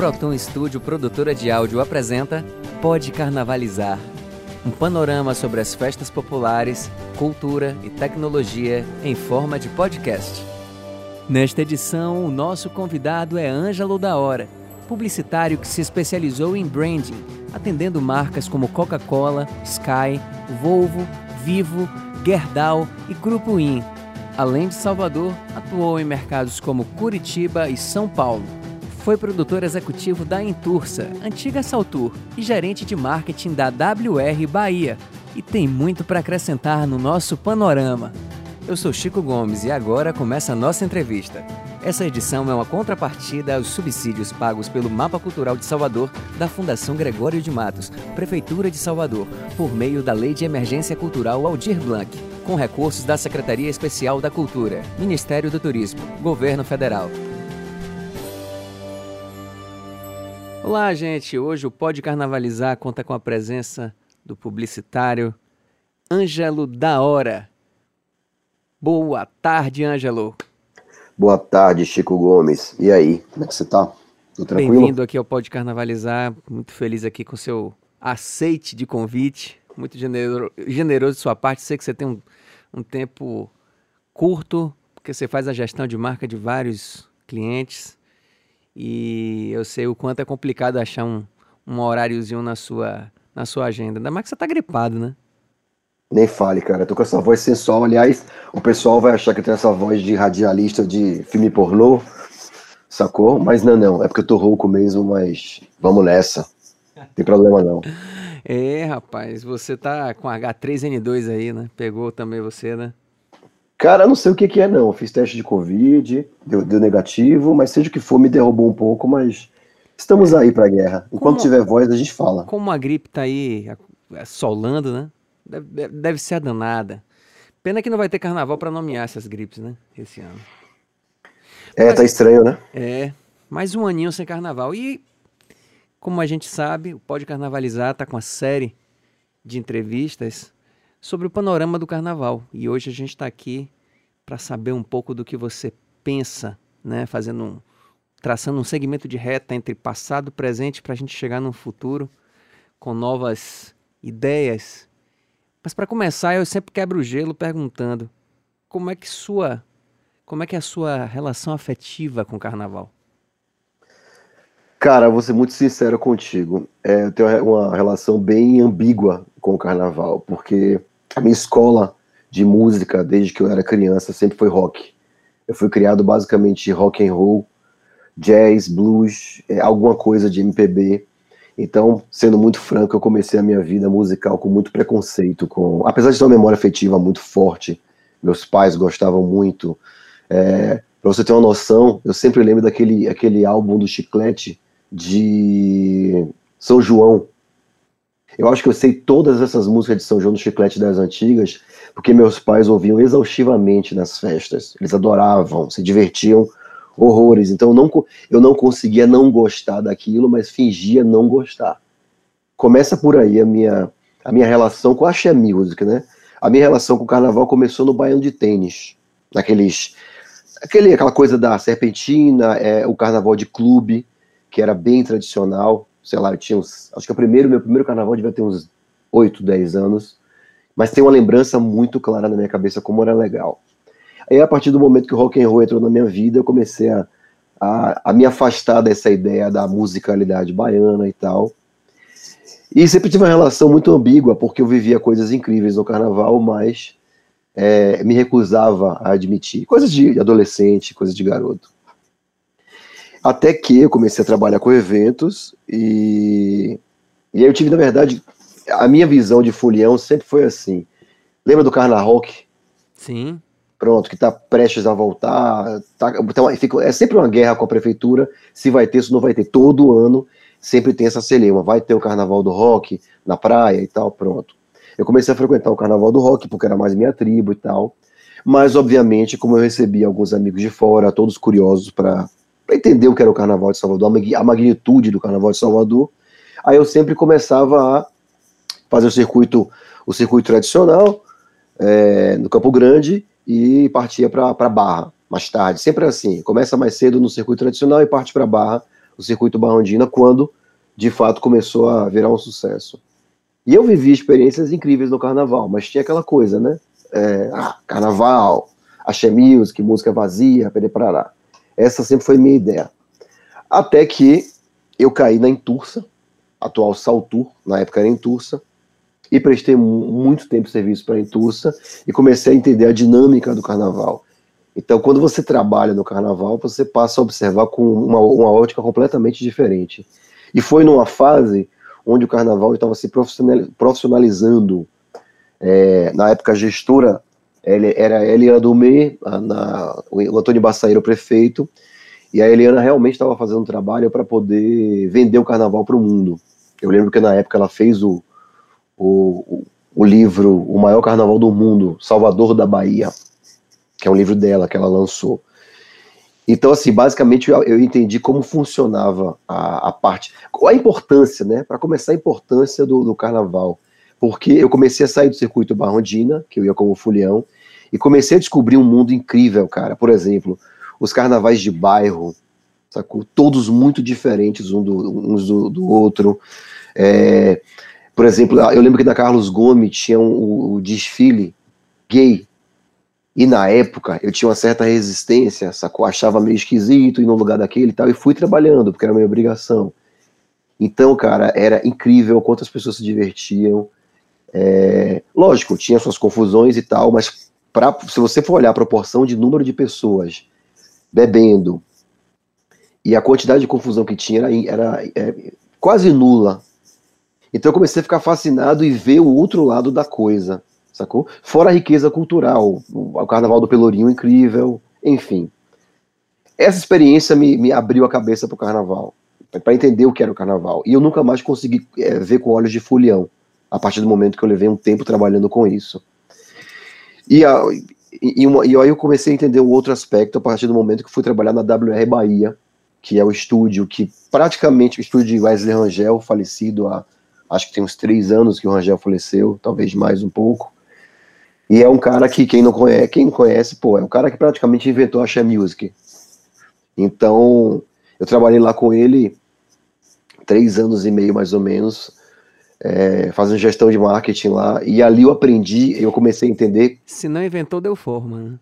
Proton Studio Produtora de Áudio apresenta Pode Carnavalizar. Um panorama sobre as festas populares, cultura e tecnologia em forma de podcast. Nesta edição, o nosso convidado é Ângelo da Hora, publicitário que se especializou em branding, atendendo marcas como Coca-Cola, Sky, Volvo, Vivo, Gerdau e Grupo In. Além de Salvador, atuou em mercados como Curitiba e São Paulo. Foi produtor executivo da Intursa, antiga Saltur, e gerente de marketing da WR Bahia. E tem muito para acrescentar no nosso panorama. Eu sou Chico Gomes e agora começa a nossa entrevista. Essa edição é uma contrapartida aos subsídios pagos pelo Mapa Cultural de Salvador da Fundação Gregório de Matos, Prefeitura de Salvador, por meio da Lei de Emergência Cultural Aldir Blanc, com recursos da Secretaria Especial da Cultura, Ministério do Turismo, Governo Federal. Olá, gente. Hoje o Pode Carnavalizar conta com a presença do publicitário Ângelo da Hora. Boa tarde, Ângelo. Boa tarde, Chico Gomes. E aí, como é que você tá? Tudo tranquilo? Bem-vindo aqui ao Pode Carnavalizar. Muito feliz aqui com o seu aceite de convite. Muito genero... generoso de sua parte. Sei que você tem um, um tempo curto, porque você faz a gestão de marca de vários clientes. E eu sei o quanto é complicado achar um, um horáriozinho na sua, na sua agenda. Ainda mais que você tá gripado, né? Nem fale, cara. Eu tô com essa voz sensual. Aliás, o pessoal vai achar que eu tenho essa voz de radialista de filme pornô, sacou? Mas não, não. É porque eu tô rouco mesmo, mas vamos nessa. Não tem problema não. É, rapaz, você tá com H3N2 aí, né? Pegou também você, né? Cara, não sei o que, que é, não. Fiz teste de Covid, deu, deu, negativo, mas seja o que for, me derrubou um pouco, mas estamos aí pra guerra. Enquanto como, tiver voz, a gente fala. Como a gripe tá aí assolando, né? Deve, deve ser a danada. Pena que não vai ter carnaval para nomear essas gripes, né? Esse ano. É, Mas, tá estranho, né? É, mais um aninho sem carnaval. E, como a gente sabe, o Pode Carnavalizar tá com a série de entrevistas sobre o panorama do carnaval. E hoje a gente está aqui para saber um pouco do que você pensa, né? Fazendo um, traçando um segmento de reta entre passado e presente para a gente chegar no futuro com novas ideias mas para começar, eu sempre quebro o gelo perguntando como é que sua como é que é a sua relação afetiva com o carnaval? Cara, vou ser muito sincero contigo. É, eu tenho uma relação bem ambígua com o carnaval, porque a minha escola de música, desde que eu era criança, sempre foi rock. Eu fui criado basicamente rock and roll, jazz, blues, é, alguma coisa de MPB. Então, sendo muito franco, eu comecei a minha vida musical com muito preconceito, com, apesar de ter uma memória afetiva muito forte. Meus pais gostavam muito. É, para você ter uma noção, eu sempre lembro daquele aquele álbum do Chiclete de São João. Eu acho que eu sei todas essas músicas de São João do Chiclete das antigas, porque meus pais ouviam exaustivamente nas festas. Eles adoravam, se divertiam horrores. Então eu não, eu não conseguia não gostar daquilo, mas fingia não gostar. Começa por aí a minha, a minha relação com a Axé Music, né? A minha relação com o carnaval começou no baiano de tênis, naqueles aquele, aquela coisa da serpentina, é, o carnaval de clube, que era bem tradicional. Sei lá, eu tinha uns. Acho que o primeiro, meu primeiro carnaval devia ter uns 8, 10 anos. Mas tem uma lembrança muito clara na minha cabeça como era legal. Aí, a partir do momento que o rock and roll entrou na minha vida, eu comecei a, a, a me afastar dessa ideia da musicalidade baiana e tal. E sempre tive uma relação muito ambígua, porque eu vivia coisas incríveis no carnaval, mas é, me recusava a admitir. Coisas de adolescente, coisas de garoto. Até que eu comecei a trabalhar com eventos e, e aí eu tive, na verdade, a minha visão de folião sempre foi assim. Lembra do Carna Rock? Sim pronto, que está prestes a voltar. Tá, então, fica, é sempre uma guerra com a prefeitura, se vai ter, se não vai ter. Todo ano sempre tem essa celeuma. Vai ter o carnaval do rock na praia e tal, pronto. Eu comecei a frequentar o carnaval do rock, porque era mais minha tribo e tal. Mas, obviamente, como eu recebi alguns amigos de fora, todos curiosos para entender o que era o carnaval de Salvador, a magnitude do carnaval de Salvador, aí eu sempre começava a fazer o circuito, o circuito tradicional é, no Campo Grande e partia para Barra mais tarde. Sempre assim, começa mais cedo no circuito tradicional e parte para Barra, o circuito Barrondina quando, de fato, começou a virar um sucesso. E eu vivi experiências incríveis no carnaval, mas tinha aquela coisa, né? É, ah, carnaval, axé music, música vazia, pereparará. Essa sempre foi minha ideia. Até que eu caí na Intursa, atual Saltur, na época era Intursa, e prestei muito tempo de serviço para a Intursa e comecei a entender a dinâmica do carnaval. Então, quando você trabalha no carnaval, você passa a observar com uma, uma ótica completamente diferente. E foi numa fase onde o carnaval estava se profissionalizando. É, na época, a gestora era a Eliana Dumé, o Antônio Bassaí era o prefeito, e a Eliana realmente estava fazendo um trabalho para poder vender o carnaval para o mundo. Eu lembro que na época ela fez o, o, o livro O Maior Carnaval do Mundo, Salvador da Bahia, que é um livro dela que ela lançou. Então, assim, basicamente eu, eu entendi como funcionava a, a, parte, a importância, né? Para começar, a importância do, do, carnaval. Porque eu comecei a sair do circuito Barrondina, que eu ia como fulião, e comecei a descobrir um mundo incrível, cara. Por exemplo, os carnavais de bairro, sacou? Todos muito diferentes um do, uns do, do outro. É, por exemplo, eu lembro que na Carlos Gomes tinha um, o desfile gay e na época eu tinha uma certa resistência, sacou? Achava meio esquisito ir no lugar daquele e tal, e fui trabalhando, porque era minha obrigação. Então, cara, era incrível quantas pessoas se divertiam. É, lógico, tinha suas confusões e tal, mas pra, se você for olhar a proporção de número de pessoas bebendo e a quantidade de confusão que tinha era, era é, quase nula. Então eu comecei a ficar fascinado e ver o outro lado da coisa sacou? Fora a riqueza cultural, o, Carnaval do Pelourinho incrível, enfim. Essa experiência me, me abriu a cabeça para o Carnaval, para entender o que era o Carnaval. E eu nunca mais consegui é, ver com olhos de folião, a partir do momento que eu levei um tempo trabalhando com isso. E, a, e, uma, e aí eu comecei a entender um outro aspecto a partir do momento que fui trabalhar na WR Bahia, que é o estúdio que praticamente, o estúdio de Wesley Rangel, falecido há, acho que tem uns três anos que o Rangel faleceu, talvez mais um pouco, e é um cara que quem não conhece, quem não conhece, pô, é um cara que praticamente inventou a Share Music. Então, eu trabalhei lá com ele três anos e meio mais ou menos, é, fazendo gestão de marketing lá, e ali eu aprendi, eu comecei a entender. Se não inventou, deu forma, né?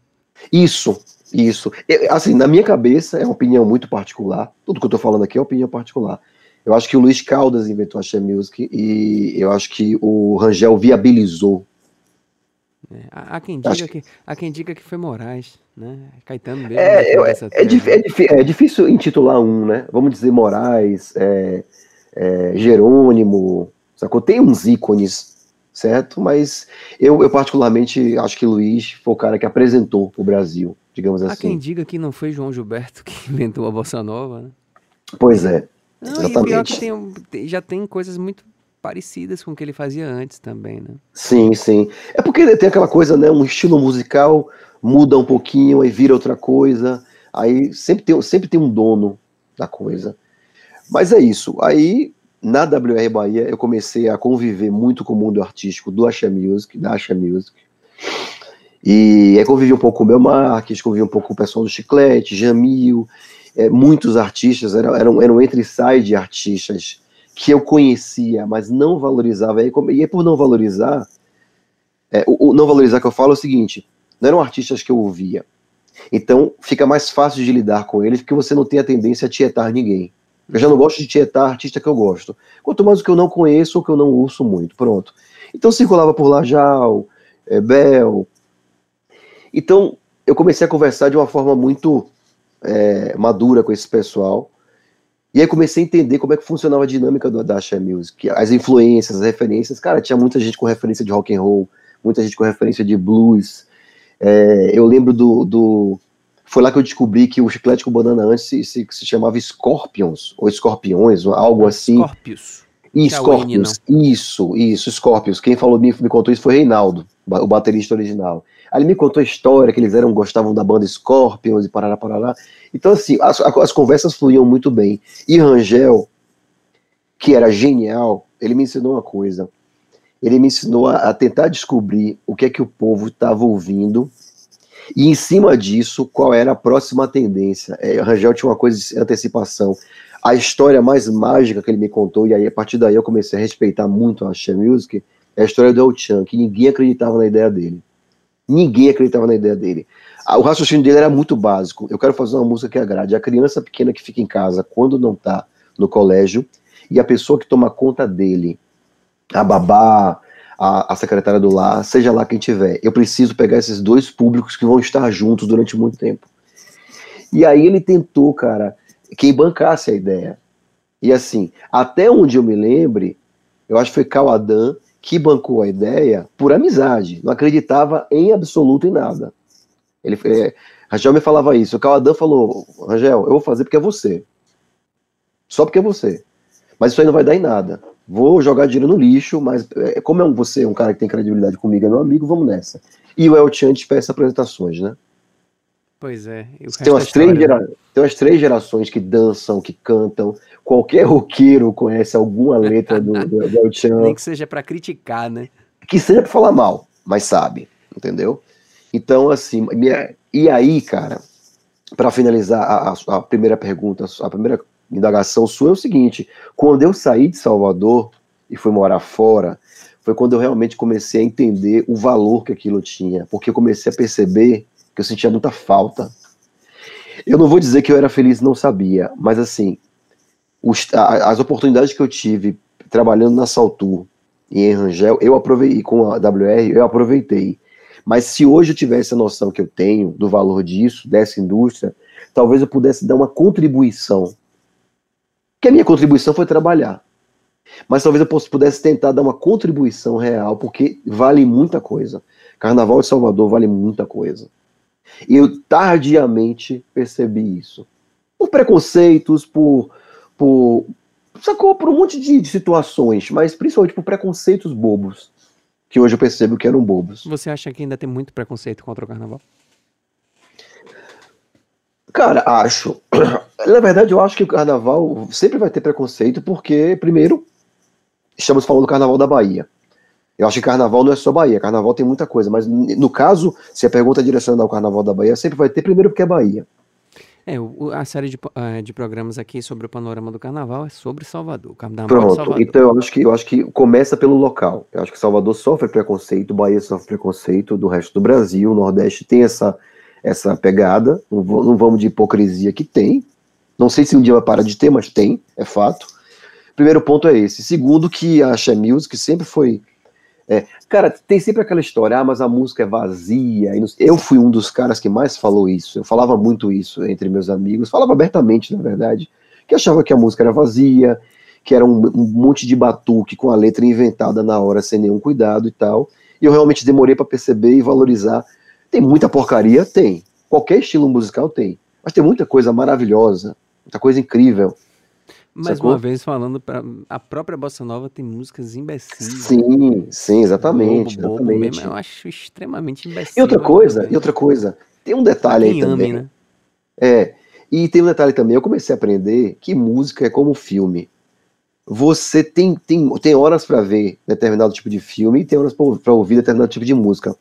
Isso, isso. Eu, assim, na minha cabeça, é uma opinião muito particular, tudo que eu tô falando aqui é opinião particular. Eu acho que o Luiz Caldas inventou a Share Music e eu acho que o Rangel viabilizou é, há, quem diga que, há quem diga que foi Moraes, né? Caetano mesmo. É, é, é, é, é, difícil intitular um, né? Vamos dizer Moraes, é, é, Jerônimo, sacou? Tem uns ícones, certo? Mas eu, eu particularmente acho que Luiz foi o cara que apresentou o Brasil, digamos assim. Há quem diga que não foi João Gilberto que inventou a Bossa Nova, né? Pois é. Não, exatamente. E pior que tem, já tem coisas muito parecidas com o que ele fazia antes também, né? Sim, sim. É porque tem aquela coisa, né? Um estilo musical muda um pouquinho, aí vira outra coisa, aí sempre tem, sempre tem um dono da coisa. Mas é isso. Aí, na WR Bahia, eu comecei a conviver muito com o mundo artístico do Asha Music, da Music. E aí convivi um pouco com o meu Marques, convivi um pouco com o pessoal do Chiclete, Jamil, é, muitos artistas, eram, eram, eram entre sai de artistas que eu conhecia, mas não valorizava. E, e por não valorizar, é, o, o, não valorizar que eu falo é o seguinte: não eram artistas que eu ouvia. Então fica mais fácil de lidar com eles, porque você não tem a tendência a tietar ninguém. Eu já não gosto de tietar artista que eu gosto. Quanto mais o que eu não conheço ou que eu não ouço muito. Pronto. Então circulava por Lajal, é, Bel. Então eu comecei a conversar de uma forma muito é, madura com esse pessoal. E aí comecei a entender como é que funcionava a dinâmica do, da Axé Music, as influências, as referências. Cara, tinha muita gente com referência de rock and roll, muita gente com referência de blues. É, eu lembro do, do, Foi lá que eu descobri que o Chiclete com Banana antes se, se, se chamava Scorpions, ou Escorpiões, algo assim. Scorpius. E Scorpions, isso, isso, Scorpions. Quem falou me, me contou isso foi Reinaldo, o baterista original. Aí ele me contou a história, que eles eram, gostavam da banda Scorpions e parará, parará. Então, assim, as, as conversas fluíam muito bem. E Rangel, que era genial, ele me ensinou uma coisa. Ele me ensinou a, a tentar descobrir o que é que o povo estava ouvindo E em cima disso, qual era a próxima tendência? É, Rangel tinha uma coisa de antecipação. A história mais mágica que ele me contou, e aí a partir daí eu comecei a respeitar muito a Axé Music, é a história do El Chan, que ninguém acreditava na ideia dele. Ninguém acreditava na ideia dele. O raciocínio dele era muito básico. Eu quero fazer uma música que agrade a criança pequena que fica em casa quando não está no colégio e a pessoa que toma conta dele, a babá, a, a secretária do lar, seja lá quem tiver. Eu preciso pegar esses dois públicos que vão estar juntos durante muito tempo. E aí ele tentou, cara, quem bancasse a ideia. E assim, até onde eu me lembre, eu acho que foi Cauadan que bancou a ideia por amizade, não acreditava em absoluto em nada. Ele, é, Rangel me falava isso, o Cauadan falou, Rangel, eu vou fazer porque é você. Só porque é você. Mas isso aí não vai dar em nada. Vou jogar dinheiro no lixo, mas é, como é um, você, um cara que tem credibilidade comigo, é meu amigo, vamos nessa. E o El Chan peça apresentações, né? Pois é. Tem umas, três gera... tem umas três gerações que dançam, que cantam. Qualquer roqueiro conhece alguma letra do, do, do El Chan. Nem que seja para criticar, né? Que seja para falar mal, mas sabe, entendeu? Então, assim, minha... e aí, cara, para finalizar a, a, a primeira pergunta, a primeira indagação sua é o seguinte: quando eu saí de Salvador e fui morar fora, foi quando eu realmente comecei a entender o valor que aquilo tinha, porque eu comecei a perceber que eu sentia muita falta. Eu não vou dizer que eu era feliz, não sabia, mas assim, os, a, as oportunidades que eu tive trabalhando na Saltur e em Rangel, eu aproveitei com a WR, eu aproveitei. Mas se hoje eu tivesse a noção que eu tenho do valor disso, dessa indústria, talvez eu pudesse dar uma contribuição que a minha contribuição foi trabalhar. Mas talvez eu pudesse tentar dar uma contribuição real, porque vale muita coisa. Carnaval de Salvador vale muita coisa. E eu tardiamente percebi isso. Por preconceitos, por. por sacou? Por um monte de, de situações, mas principalmente por preconceitos bobos. Que hoje eu percebo que eram bobos. Você acha que ainda tem muito preconceito contra o carnaval? Cara, acho. Na verdade, eu acho que o carnaval sempre vai ter preconceito, porque, primeiro, estamos falando do carnaval da Bahia. Eu acho que carnaval não é só Bahia, carnaval tem muita coisa, mas no caso, se a pergunta é direcionada ao carnaval da Bahia, sempre vai ter, primeiro, porque é Bahia. É, a série de, eh, de programas aqui sobre o panorama do carnaval é sobre Salvador. Carnaval Pronto, Salvador. então eu acho, que, eu acho que começa pelo local. Eu acho que Salvador sofre preconceito, Bahia sofre preconceito do resto do Brasil, o Nordeste tem essa, essa pegada, não, vamos de hipocrisia que tem. Não sei se um dia vai parar de ter, mas tem, é fato. Primeiro ponto é esse. Segundo, que a Axé Music sempre foi. É, cara, tem sempre aquela história, ah, mas a música é vazia. Eu fui um dos caras que mais falou isso. Eu falava muito isso entre meus amigos, falava abertamente, na verdade, que achava que a música era vazia, que era um, um monte de batuque com a letra inventada na hora sem nenhum cuidado e tal. E eu realmente demorei para perceber e valorizar tem muita porcaria? Tem. Qualquer estilo musical tem. Mas tem muita coisa maravilhosa, muita coisa incrível. Mais Sacou? uma vez falando, pra, a própria Bossa Nova tem músicas imbecis. Sim, sim, exatamente. Bobo, bobo exatamente. Mesmo, eu acho extremamente imbecil. E outra coisa, e outra coisa, tem um detalhe aí também. Ame, né? É, e tem um detalhe também, eu comecei a aprender que música é como filme você tem, tem, tem horas para ver determinado tipo de filme e tem horas para ouvir determinado tipo de música.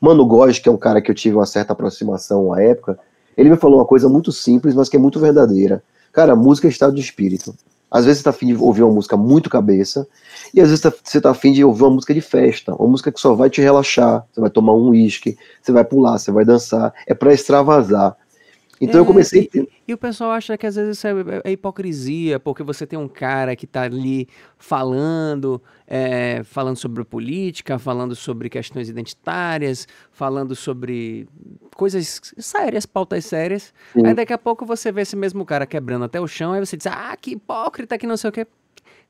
Mano Góes, que é um cara que eu tive uma certa aproximação à época, ele me falou uma coisa muito simples, mas que é muito verdadeira. Cara, música é estado de espírito. Às vezes você tá afim de ouvir uma música muito cabeça, e às vezes tá, você tá afim de ouvir uma música de festa, uma música que só vai te relaxar, você vai tomar um uísque, você vai pular, você vai dançar, é para extravasar. Então é, eu comecei. E, e, o pessoal acha que às vezes isso é, é, hipocrisia, porque você tem um cara que está ali falando, é, falando sobre política, falando sobre questões identitárias, falando sobre coisas sérias, pautas sérias. Sim. Aí daqui a pouco você vê esse mesmo cara quebrando até o chão, aí você diz, ah, que hipócrita, que não sei o quê.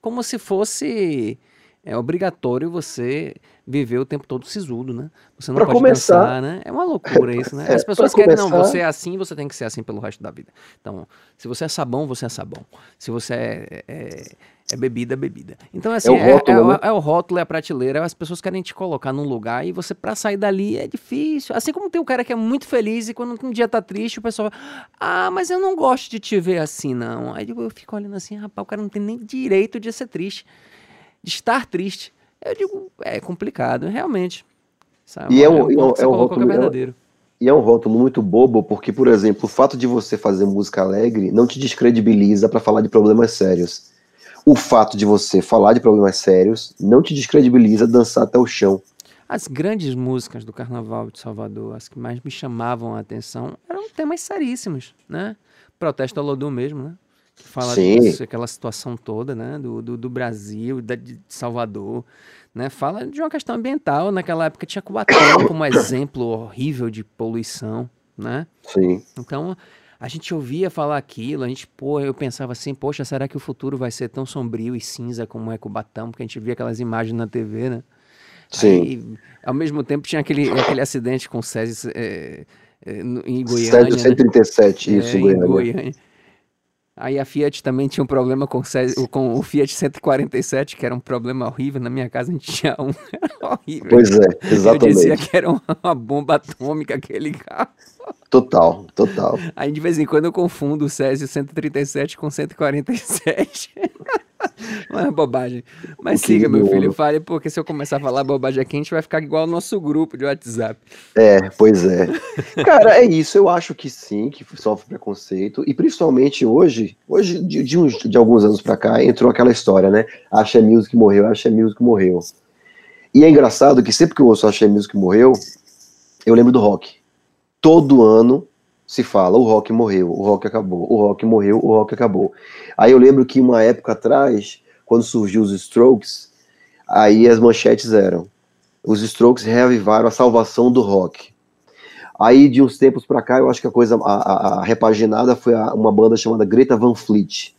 Como se fosse é obrigatório você viver o tempo todo sisudo, né? Você não pra pode começar, dançar, né? É uma loucura isso, né? É, As pessoas querem, começar... não, você é assim, você tem que ser assim pelo resto da vida. Então, se você é sabão, você é sabão. Se você é, é, é bebida, é bebida. Então, assim, é o, é, rótulo, né? é o rótulo, é a prateleira, as pessoas querem te colocar num lugar e você, para sair dali, é difícil. Assim como tem um cara que é muito feliz e quando um dia tá triste, o pessoal ah, mas eu não gosto de te ver assim, não. Aí eu fico olhando assim, rapaz, o cara não tem nem direito de ser triste de estar triste. Eu digo, é complicado, realmente. Sabe? E é, um, é, um, é, rótulo, é verdadeiro. E é um rótulo muito bobo, porque, por exemplo, o fato de você fazer música alegre não te descredibiliza para falar de problemas sérios. O fato de você falar de problemas sérios não te descredibiliza dançar até o chão. As grandes músicas do Carnaval de Salvador, as que mais me chamavam a atenção, eram temas seríssimos, né? Protesto ao Lodum mesmo, né? Que fala disso, aquela situação toda, né? Do, do, do Brasil, da, de Salvador né? Fala de uma questão ambiental. Naquela época tinha Cubatão como exemplo horrível de poluição, né? Sim. Então a gente ouvia falar aquilo, a gente, pô, eu pensava assim, poxa, será que o futuro vai ser tão sombrio e cinza como é Cubatão? Porque a gente via aquelas imagens na TV, né? Sim. Aí, ao mesmo tempo tinha aquele, aquele acidente com o César é, é, em Goiânia. Césio 137, né? isso, é, em Goiânia. Em Goiânia. Aí a Fiat também tinha um problema com, com o Fiat 147, que era um problema horrível. Na minha casa a gente tinha um. horrível. Pois é, exatamente. Eu dizia que era uma bomba atômica aquele carro. Total, total. Aí de vez em quando eu confundo o Césio 137 com 147. Não é bobagem. Mas siga, meu filho, fale, porque se eu começar a falar bobagem aqui, a gente vai ficar igual ao nosso grupo de WhatsApp. É, pois é. Cara, é isso. Eu acho que sim, que sofre preconceito. E principalmente hoje, hoje, de, de, uns, de alguns anos pra cá, entrou aquela história, né? A Axé Music morreu, a Axé Music morreu. E é engraçado que sempre que eu ouço a Axé Music morreu, eu lembro do rock. Todo ano se fala, o rock morreu, o rock acabou, o rock morreu, o rock acabou. Aí eu lembro que uma época atrás, quando surgiu os Strokes, aí as manchetes eram: os Strokes reavivaram a salvação do rock. Aí de uns tempos para cá, eu acho que a coisa a, a, a repaginada foi a, uma banda chamada Greta Van Fleet,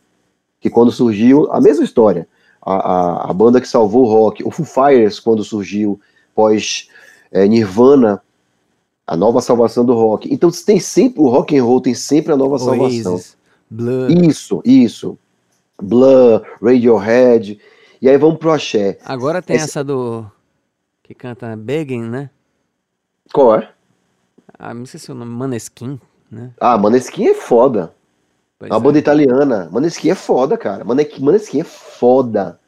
que quando surgiu, a mesma história, a, a, banda que salvou o rock, o Foo Fighters quando surgiu pós é, Nirvana a nova salvação do rock. Então tem sempre o rock and roll tem sempre a nova Oasis, salvação. Blur. Isso, isso. Blur, Radiohead. E aí vamos pro axé. Agora tem Esse... essa do que canta Begging, né? Qual é? Ah, não sei se é o nome Maneskin, né? Ah, Maneskin é foda. Pois é uma é. banda italiana. Maneskin é foda, cara. Maneskin é foda.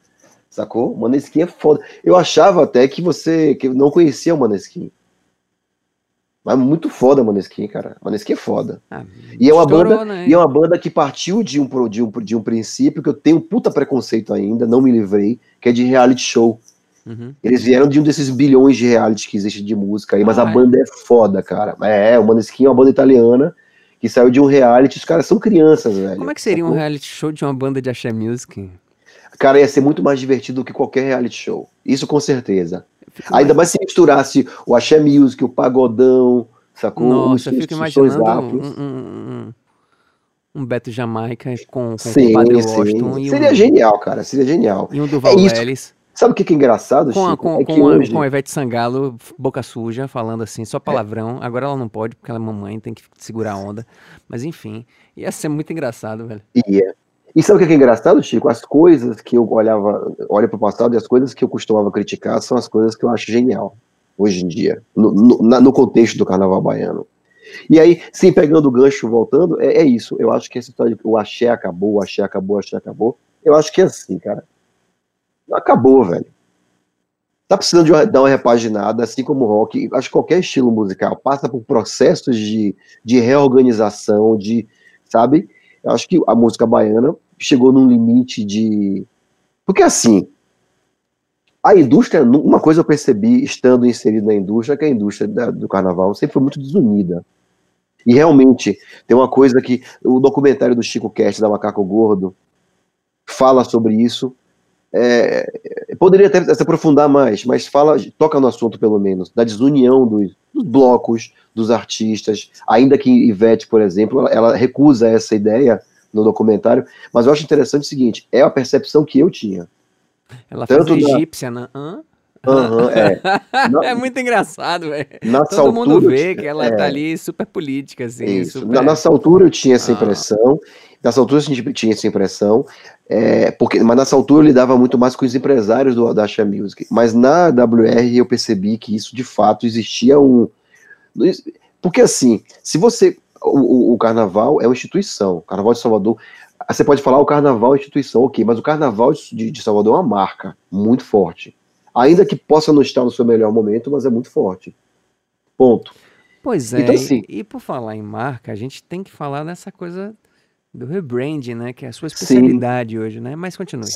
Sacou? Maneskin é foda. Eu achava até que você que não conhecia o Maneskin. Mas muito foda Maneskin, cara. Maneskin é foda. Ah, e, é uma estourou, banda, né? e é uma banda que partiu de um, de, um, de um princípio que eu tenho um puta preconceito ainda, não me livrei, que é de reality show. Uhum. Eles vieram de um desses bilhões de reality que existe de música aí, mas ah, a é? banda é foda, cara. É, o Maneskin é uma banda italiana que saiu de um reality, os caras são crianças, velho. Como é que seria um reality show de uma banda de axé music? Cara, ia ser muito mais divertido do que qualquer reality show. Isso com certeza. Ainda mais se misturasse o axé music, o pagodão, sacou? Nossa, eu fico imaginando um, um, um, Beto Jamaica com, com sim, o Padre sim. Washington. Seria um... genial, cara, seria genial. E um Duval é Vélez. Sabe o que é engraçado, com, Chico? Com, é com, hoje... com a Ivete Sangalo, boca suja, falando assim, só palavrão. É. Agora ela não pode, porque ela é mamãe, tem que segurar a onda. Mas enfim, ia ser muito engraçado, velho. Ia. E sabe o que é engraçado, Chico? As coisas que eu olhava, olho para o passado e as coisas que eu costumava criticar são as coisas que eu acho genial hoje em dia, no, no, no contexto do carnaval baiano. E aí, sim, pegando o gancho, voltando, é, é, isso. Eu acho que essa história de o axé acabou, o axé acabou, o axé acabou. Eu acho que é assim, cara. Acabou, velho. Tá precisando de uma, dar uma repaginada, assim como o rock. Acho que qualquer estilo musical passa por processos de, de reorganização, de, sabe? Acho que a música baiana chegou num limite de. Porque assim, a indústria, uma coisa eu percebi estando inserido na indústria, que a indústria da, do carnaval sempre foi muito desunida. E realmente, tem uma coisa que o documentário do Chico Cast, da Macaco Gordo, fala sobre isso. É, poderia até se aprofundar mais, mas fala, toca no assunto pelo menos, da desunião dos, dos blocos, dos artistas, ainda que Ivete, por exemplo, ela, ela recusa essa ideia, no documentário, mas eu acho interessante o seguinte, é a percepção que eu tinha. Ela faz egípcia, né? Hã? Uhum, é. Na, é muito engraçado, velho. Todo altura, mundo vê que ela é, tá ali super política, assim. Super... Nessa altura eu tinha essa ah. Nessa altura a gente tinha essa impressão. É, porque, mas nessa altura eu lidava muito mais com os empresários do, da Asha Music. Mas na WR eu percebi que isso de fato existia um. Porque assim, se você o, o, carnaval é uma instituição. O carnaval de Salvador. Você pode falar o carnaval é instituição, ok, mas o carnaval de, de Salvador é uma marca muito forte. Ainda que possa não estar no seu melhor momento, mas é muito forte. Ponto. Pois é, então, assim, e, e, por falar em marca, a gente tem que falar dessa coisa do rebranding, né? Que é a sua especialidade sim. hoje, né? Mas continue.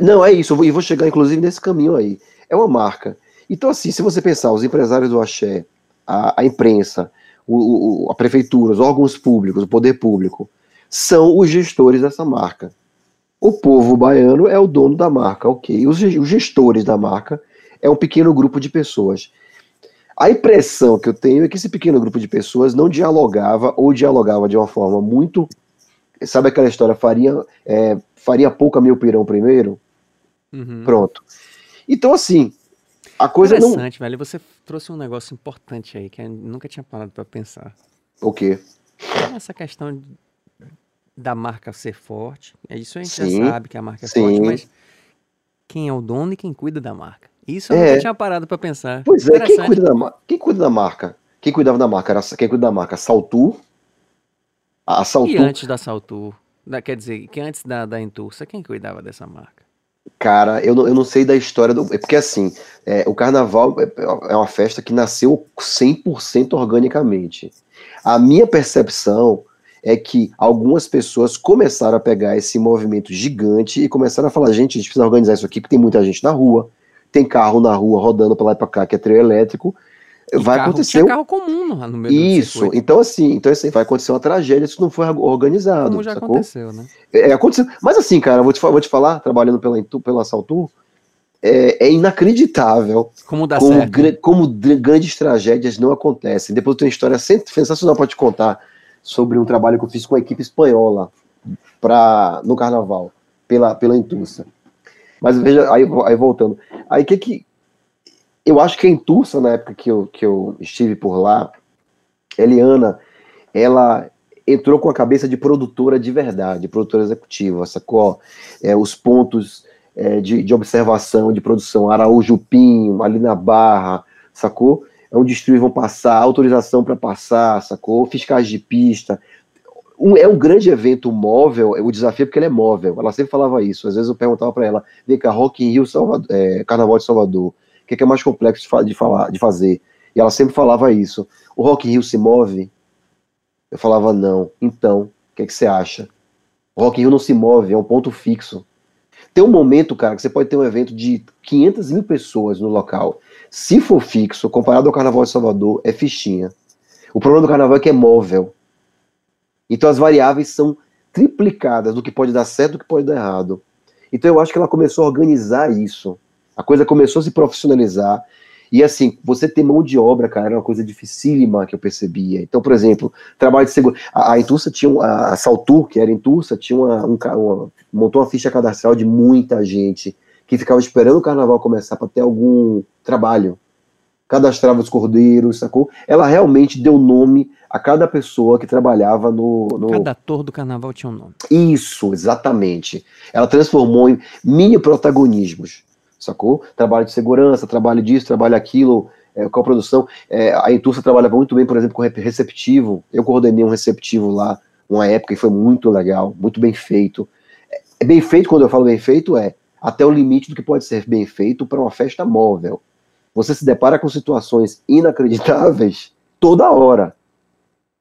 Não, é isso, e vou, chegar inclusive nesse caminho aí. É uma marca. Então, assim, se você pensar, os empresários do axé, a, a imprensa, o, o, a prefeitura, os órgãos públicos, o poder público, são os gestores dessa marca. O povo baiano é o dono da marca, ok. Os, os gestores da marca é um pequeno grupo de pessoas. A impressão que eu tenho é que esse pequeno grupo de pessoas não dialogava ou dialogava de uma forma muito. Sabe aquela história? Faria, é, faria pouca meu pirão primeiro? Uhum. Pronto. Então, assim, a coisa Interessante, não... velho. Você trouxe um negócio importante aí que eu nunca tinha parado para pensar. O quê? Essa questão da marca ser forte. É isso a gente sim, já sabe que a marca é sim. forte, mas quem é o dono e quem cuida da marca. Isso eu é. nunca tinha parado para pensar. Pois é, quem cuida, da, quem cuida da marca? Quem cuidava da marca? Era, quem cuida da marca? Saltur? A Saltur. E antes da Saltur? Da, quer dizer, que antes da, da Intursa, quem cuidava dessa marca? Cara, eu não, eu não sei da história do. É porque assim, é, o carnaval é, é uma festa que nasceu 100% organicamente. A minha percepção é que algumas pessoas começaram a pegar esse movimento gigante e começaram a falar: gente, a gente precisa organizar isso aqui, porque tem muita gente na rua, tem carro na rua rodando para lá e para cá, que é trio elétrico. E vai carro, acontecer. Tinha carro comum no meio Isso, então assim, então assim, vai acontecer uma tragédia se não for organizado. Como já sacou? aconteceu, né? É, aconteceu. Mas assim, cara, vou te, vou te falar, trabalhando pela, pela Saltur, é, é, inacreditável como, dá como, certo. Gra como grandes tragédias não acontecem. Depois eu tenho uma história sensacional para te contar sobre um trabalho que eu fiz com a equipe espanhola pra, no carnaval, pela, pela Intursa. Mas veja, aí, aí voltando. Aí que que. Eu acho que a Intursa, na época que eu, que eu estive por lá, Eliana, ela entrou com a cabeça de produtora de verdade, produtora executiva, sacou? É, os pontos é, de, de observação, de produção, Araújo Pinho, ali na Barra, sacou? É onde os vão passar, autorização para passar, sacou? Fiscais de pista. Um, é um grande evento móvel, o desafio é porque ele é móvel. Ela sempre falava isso. Às vezes eu perguntava para ela, vem cá, Rock in Rio, Salvador, é, Carnaval de Salvador, que é, que é mais complexo de, falar, de fazer? E ela sempre falava isso. O Rock in Rio se move? Eu falava, não. Então, o que, é que você acha? O Rock in Rio não se move, é um ponto fixo. Tem um momento, cara, que você pode ter um evento de 500 mil pessoas no local. Se for fixo, comparado ao Carnaval de Salvador, é fichinha. O problema do Carnaval é que é móvel. Então as variáveis são triplicadas do que pode dar certo do que pode dar errado. Então eu acho que ela começou a organizar isso. A coisa começou a se profissionalizar. E assim, você ter mão de obra, cara, era uma coisa dificílima que eu percebia. Então, por exemplo, trabalho de segurança. A, a Intursa tinha, a, a Saltur, que era Intursa, tinha uma, um, uma, montou uma ficha cadastral de muita gente que ficava esperando o carnaval começar para ter algum trabalho. Cadastrava os cordeiros, sacou? Ela realmente deu nome a cada pessoa que trabalhava no. no... Cada ator do carnaval tinha um nome. Isso, exatamente. Ela transformou em mini protagonismos, sacou? Trabalho de segurança, trabalho disso, trabalho aquilo, é, a produção. É, a Intursa trabalhava muito bem, por exemplo, com receptivo. Eu coordenei um receptivo lá, uma época, e foi muito legal, muito bem feito. É bem feito, quando eu falo bem feito, é até o limite do que pode ser bem feito para uma festa móvel. Você se depara com situações inacreditáveis toda hora.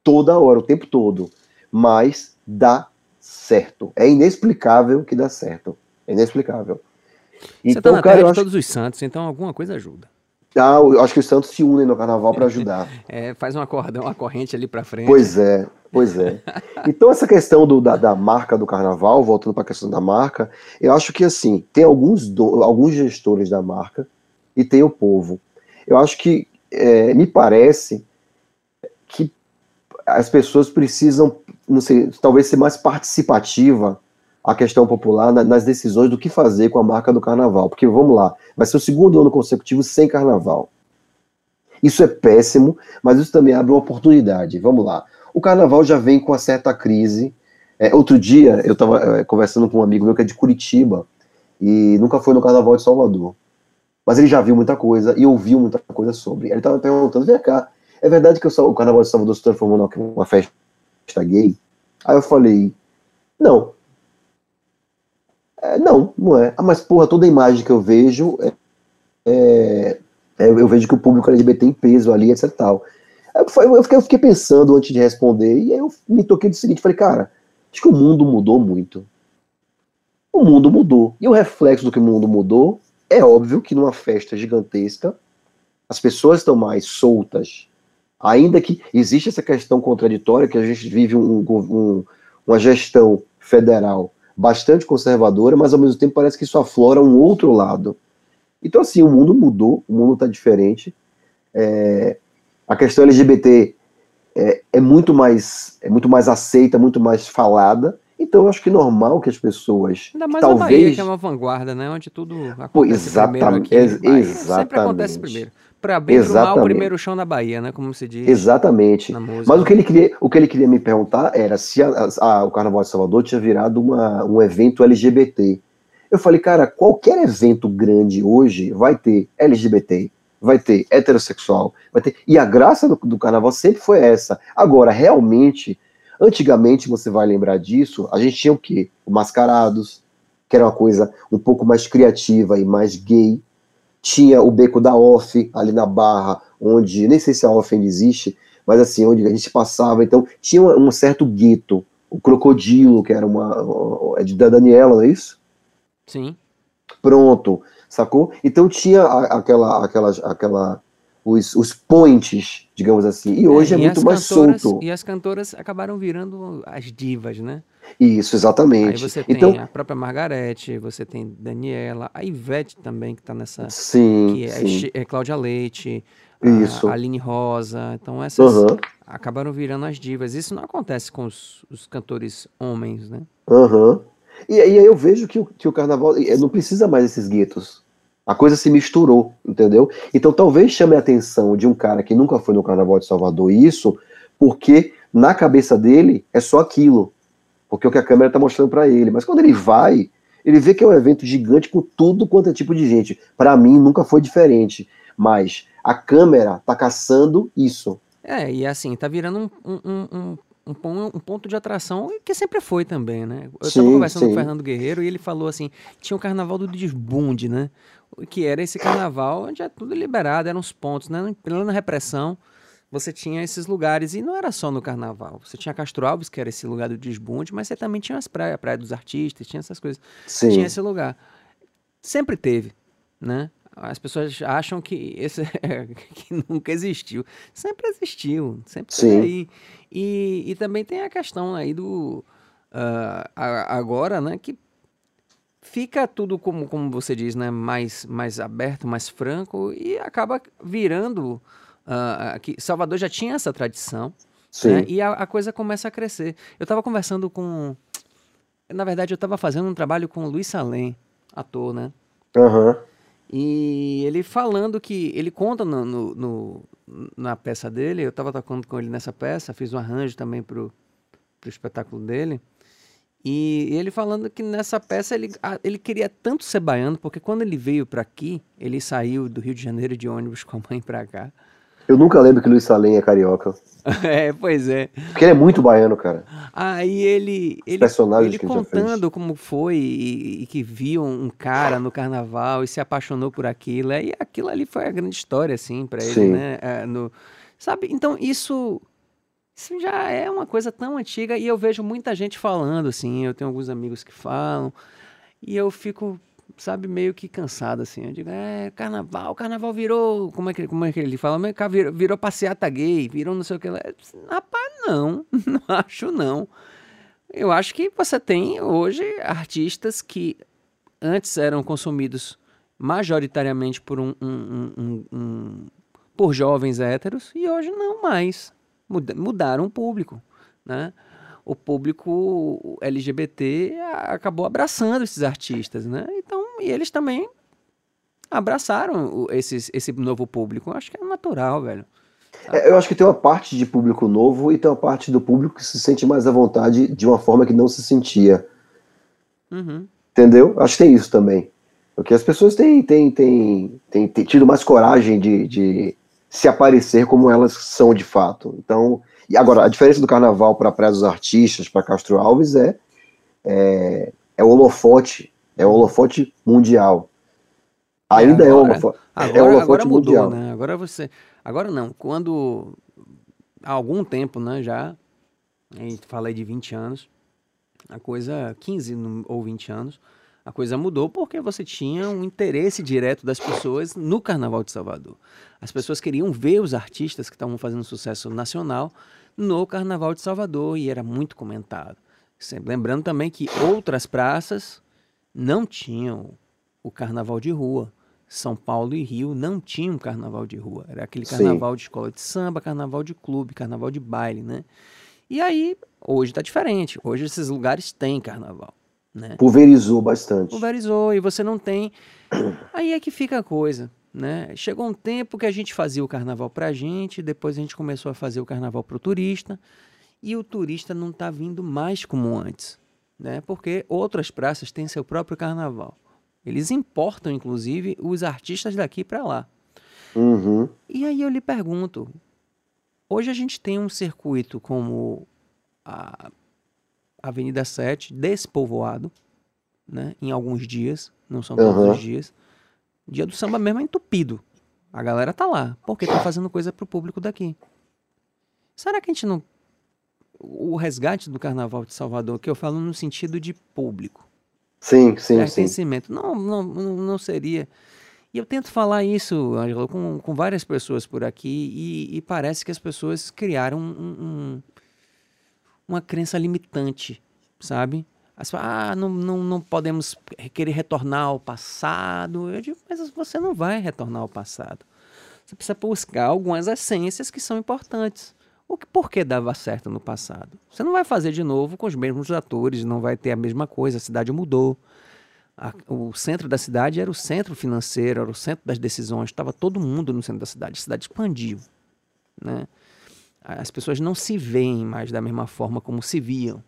Toda hora, o tempo todo. Mas dá certo. É inexplicável que dá certo. É inexplicável. Você então, tá na cara, de todos os santos, então alguma coisa ajuda. Ah, eu acho que os santos se unem no carnaval para ajudar. é, faz uma, corda, uma corrente ali para frente. Pois é, pois é. Então, essa questão do, da, da, marca do carnaval, voltando para a questão da marca, eu acho que assim, tem alguns, do, alguns gestores da marca e tem o povo. Eu acho que, é, me parece que as pessoas precisam, não sei, talvez ser mais participativa a questão popular nas decisões do que fazer com a marca do carnaval. Porque vamos lá, vai ser o segundo ano consecutivo sem carnaval. Isso é péssimo, mas isso também abre uma oportunidade. Vamos lá. O carnaval já vem com uma certa crise. É, outro dia eu estava é, conversando com um amigo meu que é de Curitiba e nunca foi no carnaval de Salvador. Mas ele já viu muita coisa e ouviu muita coisa sobre. Ele estava perguntando: vem cá, é verdade que o carnaval de Salvador se transformou numa festa gay? Aí eu falei: não, é, não, não é. Ah, mas, porra, toda imagem que eu vejo, é, é, é eu vejo que o público LGBT tem peso ali, etc tal. Eu, fiquei, eu fiquei pensando antes de responder, e aí eu me toquei do seguinte, falei, cara, acho que o mundo mudou muito. O mundo mudou. E o reflexo do que o mundo mudou é óbvio que numa festa gigantesca as pessoas estão mais soltas. Ainda que existe essa questão contraditória que a gente vive um, um, uma gestão federal bastante conservadora, mas ao mesmo tempo parece que isso aflora um outro lado. Então, assim, o mundo mudou, o mundo está diferente. É, a questão LGBT é, é, muito mais é muito mais aceita, muito mais falada. Então, eu acho que é normal que as pessoas. Ainda mais talvez... a Bahia, que é uma vanguarda, né? Onde tudo acontece Pô, exatamente, primeiro aqui. Exatamente. Sempre acontece primeiro. Para bem ou mal, o primeiro chão na Bahia, né? Como se diz. Exatamente. Mas o que, ele queria, o que ele queria me perguntar era se a, a, o Carnaval de Salvador tinha virado uma, um evento LGBT. Eu falei, cara, qualquer evento grande hoje vai ter LGBT, vai ter heterossexual, vai ter. E a graça do, do carnaval sempre foi essa. Agora, realmente, antigamente, você vai lembrar disso, a gente tinha o quê? O Mascarados, que era uma coisa um pouco mais criativa e mais gay tinha o beco da Off ali na Barra, onde nem sei se a Off ainda existe, mas assim, onde a gente passava, então tinha um certo gueto, o Crocodilo, que era uma é de da Daniela, não é isso? Sim. Pronto, sacou? Então tinha aquela aquela aquela os, os points, digamos assim. E hoje é, é muito mais cantoras, solto. E as cantoras acabaram virando as divas, né? Isso, exatamente. Aí você tem então, a própria Margarete, você tem Daniela, a Ivete também, que está nessa. Sim. Que é, sim. é Cláudia Leite, Isso. a Aline Rosa. Então essas uhum. acabaram virando as divas. Isso não acontece com os, os cantores homens, né? Uhum. E aí eu vejo que o, que o carnaval não precisa mais desses guetos. A coisa se misturou, entendeu? Então talvez chame a atenção de um cara que nunca foi no Carnaval de Salvador isso, porque na cabeça dele é só aquilo porque é o que a câmera está mostrando para ele. Mas quando ele vai, ele vê que é um evento gigante com tudo quanto é tipo de gente. Para mim, nunca foi diferente. Mas a câmera tá caçando isso. É, e assim, tá virando um, um, um, um, um ponto de atração que sempre foi também, né? Eu sim, tava conversando sim. com o Fernando Guerreiro e ele falou assim: tinha o carnaval do desbunde, né? Que era esse carnaval onde é tudo liberado, eram os pontos, né? Plena repressão você tinha esses lugares, e não era só no carnaval. Você tinha Castro Alves, que era esse lugar do desbunde, mas você também tinha as praias, a Praia dos Artistas, tinha essas coisas. Sim. Tinha esse lugar. Sempre teve, né? As pessoas acham que esse que nunca existiu. Sempre existiu, sempre Sim. aí. E, e também tem a questão aí do uh, agora, né, que fica tudo como, como você diz, né, mais, mais aberto, mais franco e acaba virando Uh, que Salvador já tinha essa tradição. Né? E a, a, coisa começa a crescer. Eu estava conversando com. Na verdade, eu estava fazendo um trabalho com o Luiz Salem, ator, né? Uhum. E ele falando que. Ele conta no, no, no na peça dele, eu estava tocando com ele nessa peça, fiz um arranjo também pro, pro espetáculo dele. E ele falando que nessa peça ele, ele queria tanto ser baiano, porque quando ele veio para aqui, ele saiu do Rio de Janeiro de ônibus com a mãe para cá. Eu nunca lembro que Luiz Salem é carioca. é, pois é. Porque ele é muito baiano, cara. Aí ele. ele ele contando como foi e, e, que viu um cara no carnaval e se apaixonou por aquilo. E aquilo ali foi a grande história, assim, para ele, Sim. né? É, no, sabe? Então isso. Isso já é uma coisa tão antiga e eu vejo muita gente falando, assim. Eu tenho alguns amigos que falam. E eu fico sabe, meio que cansado, assim. Eu digo, é, carnaval, carnaval virou. Como é que, como é que ele fala? Virou, virou passeata gay, virou não sei o que lá. Rapaz, não, não acho não. Eu acho que você tem hoje artistas que antes eram consumidos majoritariamente por um, um, um, um por jovens héteros e hoje não mais. Mudaram o público, né? O público LGBT acabou abraçando esses artistas, né? Então, e eles também abraçaram esses, esse novo público. Eu acho que é natural, velho. É, eu acho que tem uma parte de público novo e tem uma parte do público que se sente mais à vontade de uma forma que não se sentia. Uhum. Entendeu? Acho que tem isso também. Porque as pessoas têm, têm, têm, têm, têm tido mais coragem de, de se aparecer como elas são de fato. Então, e agora, a diferença do carnaval para a Praia dos Artistas, para Castro Alves, é, é, é o holofote, é o holofote mundial. Ainda é, agora, é, holofote, agora, é holofote agora mudou, mundial. Né? Agora você. Agora não, quando há algum tempo, né, já, a gente fala aí de 20 anos, a coisa, 15 ou 20 anos, a coisa mudou porque você tinha um interesse direto das pessoas no Carnaval de Salvador. As pessoas queriam ver os artistas que estavam fazendo sucesso nacional no Carnaval de Salvador e era muito comentado. Lembrando também que outras praças não tinham o carnaval de rua. São Paulo e Rio não tinham carnaval de rua. Era aquele carnaval Sim. de escola de samba, carnaval de clube, carnaval de baile, né? E aí, hoje está diferente. Hoje esses lugares têm carnaval. Né? Pulverizou bastante. Pulverizou e você não tem. Aí é que fica a coisa. Né? Chegou um tempo que a gente fazia o carnaval para a gente, depois a gente começou a fazer o carnaval para o turista, e o turista não está vindo mais como antes, né? porque outras praças têm seu próprio carnaval. Eles importam, inclusive, os artistas daqui para lá. Uhum. E aí eu lhe pergunto: hoje a gente tem um circuito como a Avenida 7 despovoado, né? em alguns dias, não são todos uhum. os dias. Dia do samba mesmo é entupido. A galera tá lá, porque tá fazendo coisa pro público daqui. Será que a gente não. O resgate do Carnaval de Salvador, que eu falo no sentido de público. Sim, sim, pertencimento. sim. Não, não, não seria. E eu tento falar isso, Angela, com, com várias pessoas por aqui, e, e parece que as pessoas criaram um, um, uma crença limitante, sabe? As ah, não, não, não podemos querer retornar ao passado. Eu digo, mas você não vai retornar ao passado. Você precisa buscar algumas essências que são importantes. O que, por que dava certo no passado? Você não vai fazer de novo com os mesmos atores, não vai ter a mesma coisa, a cidade mudou. A, o centro da cidade era o centro financeiro, era o centro das decisões, estava todo mundo no centro da cidade, a cidade expandiu. Né? As pessoas não se veem mais da mesma forma como se viam.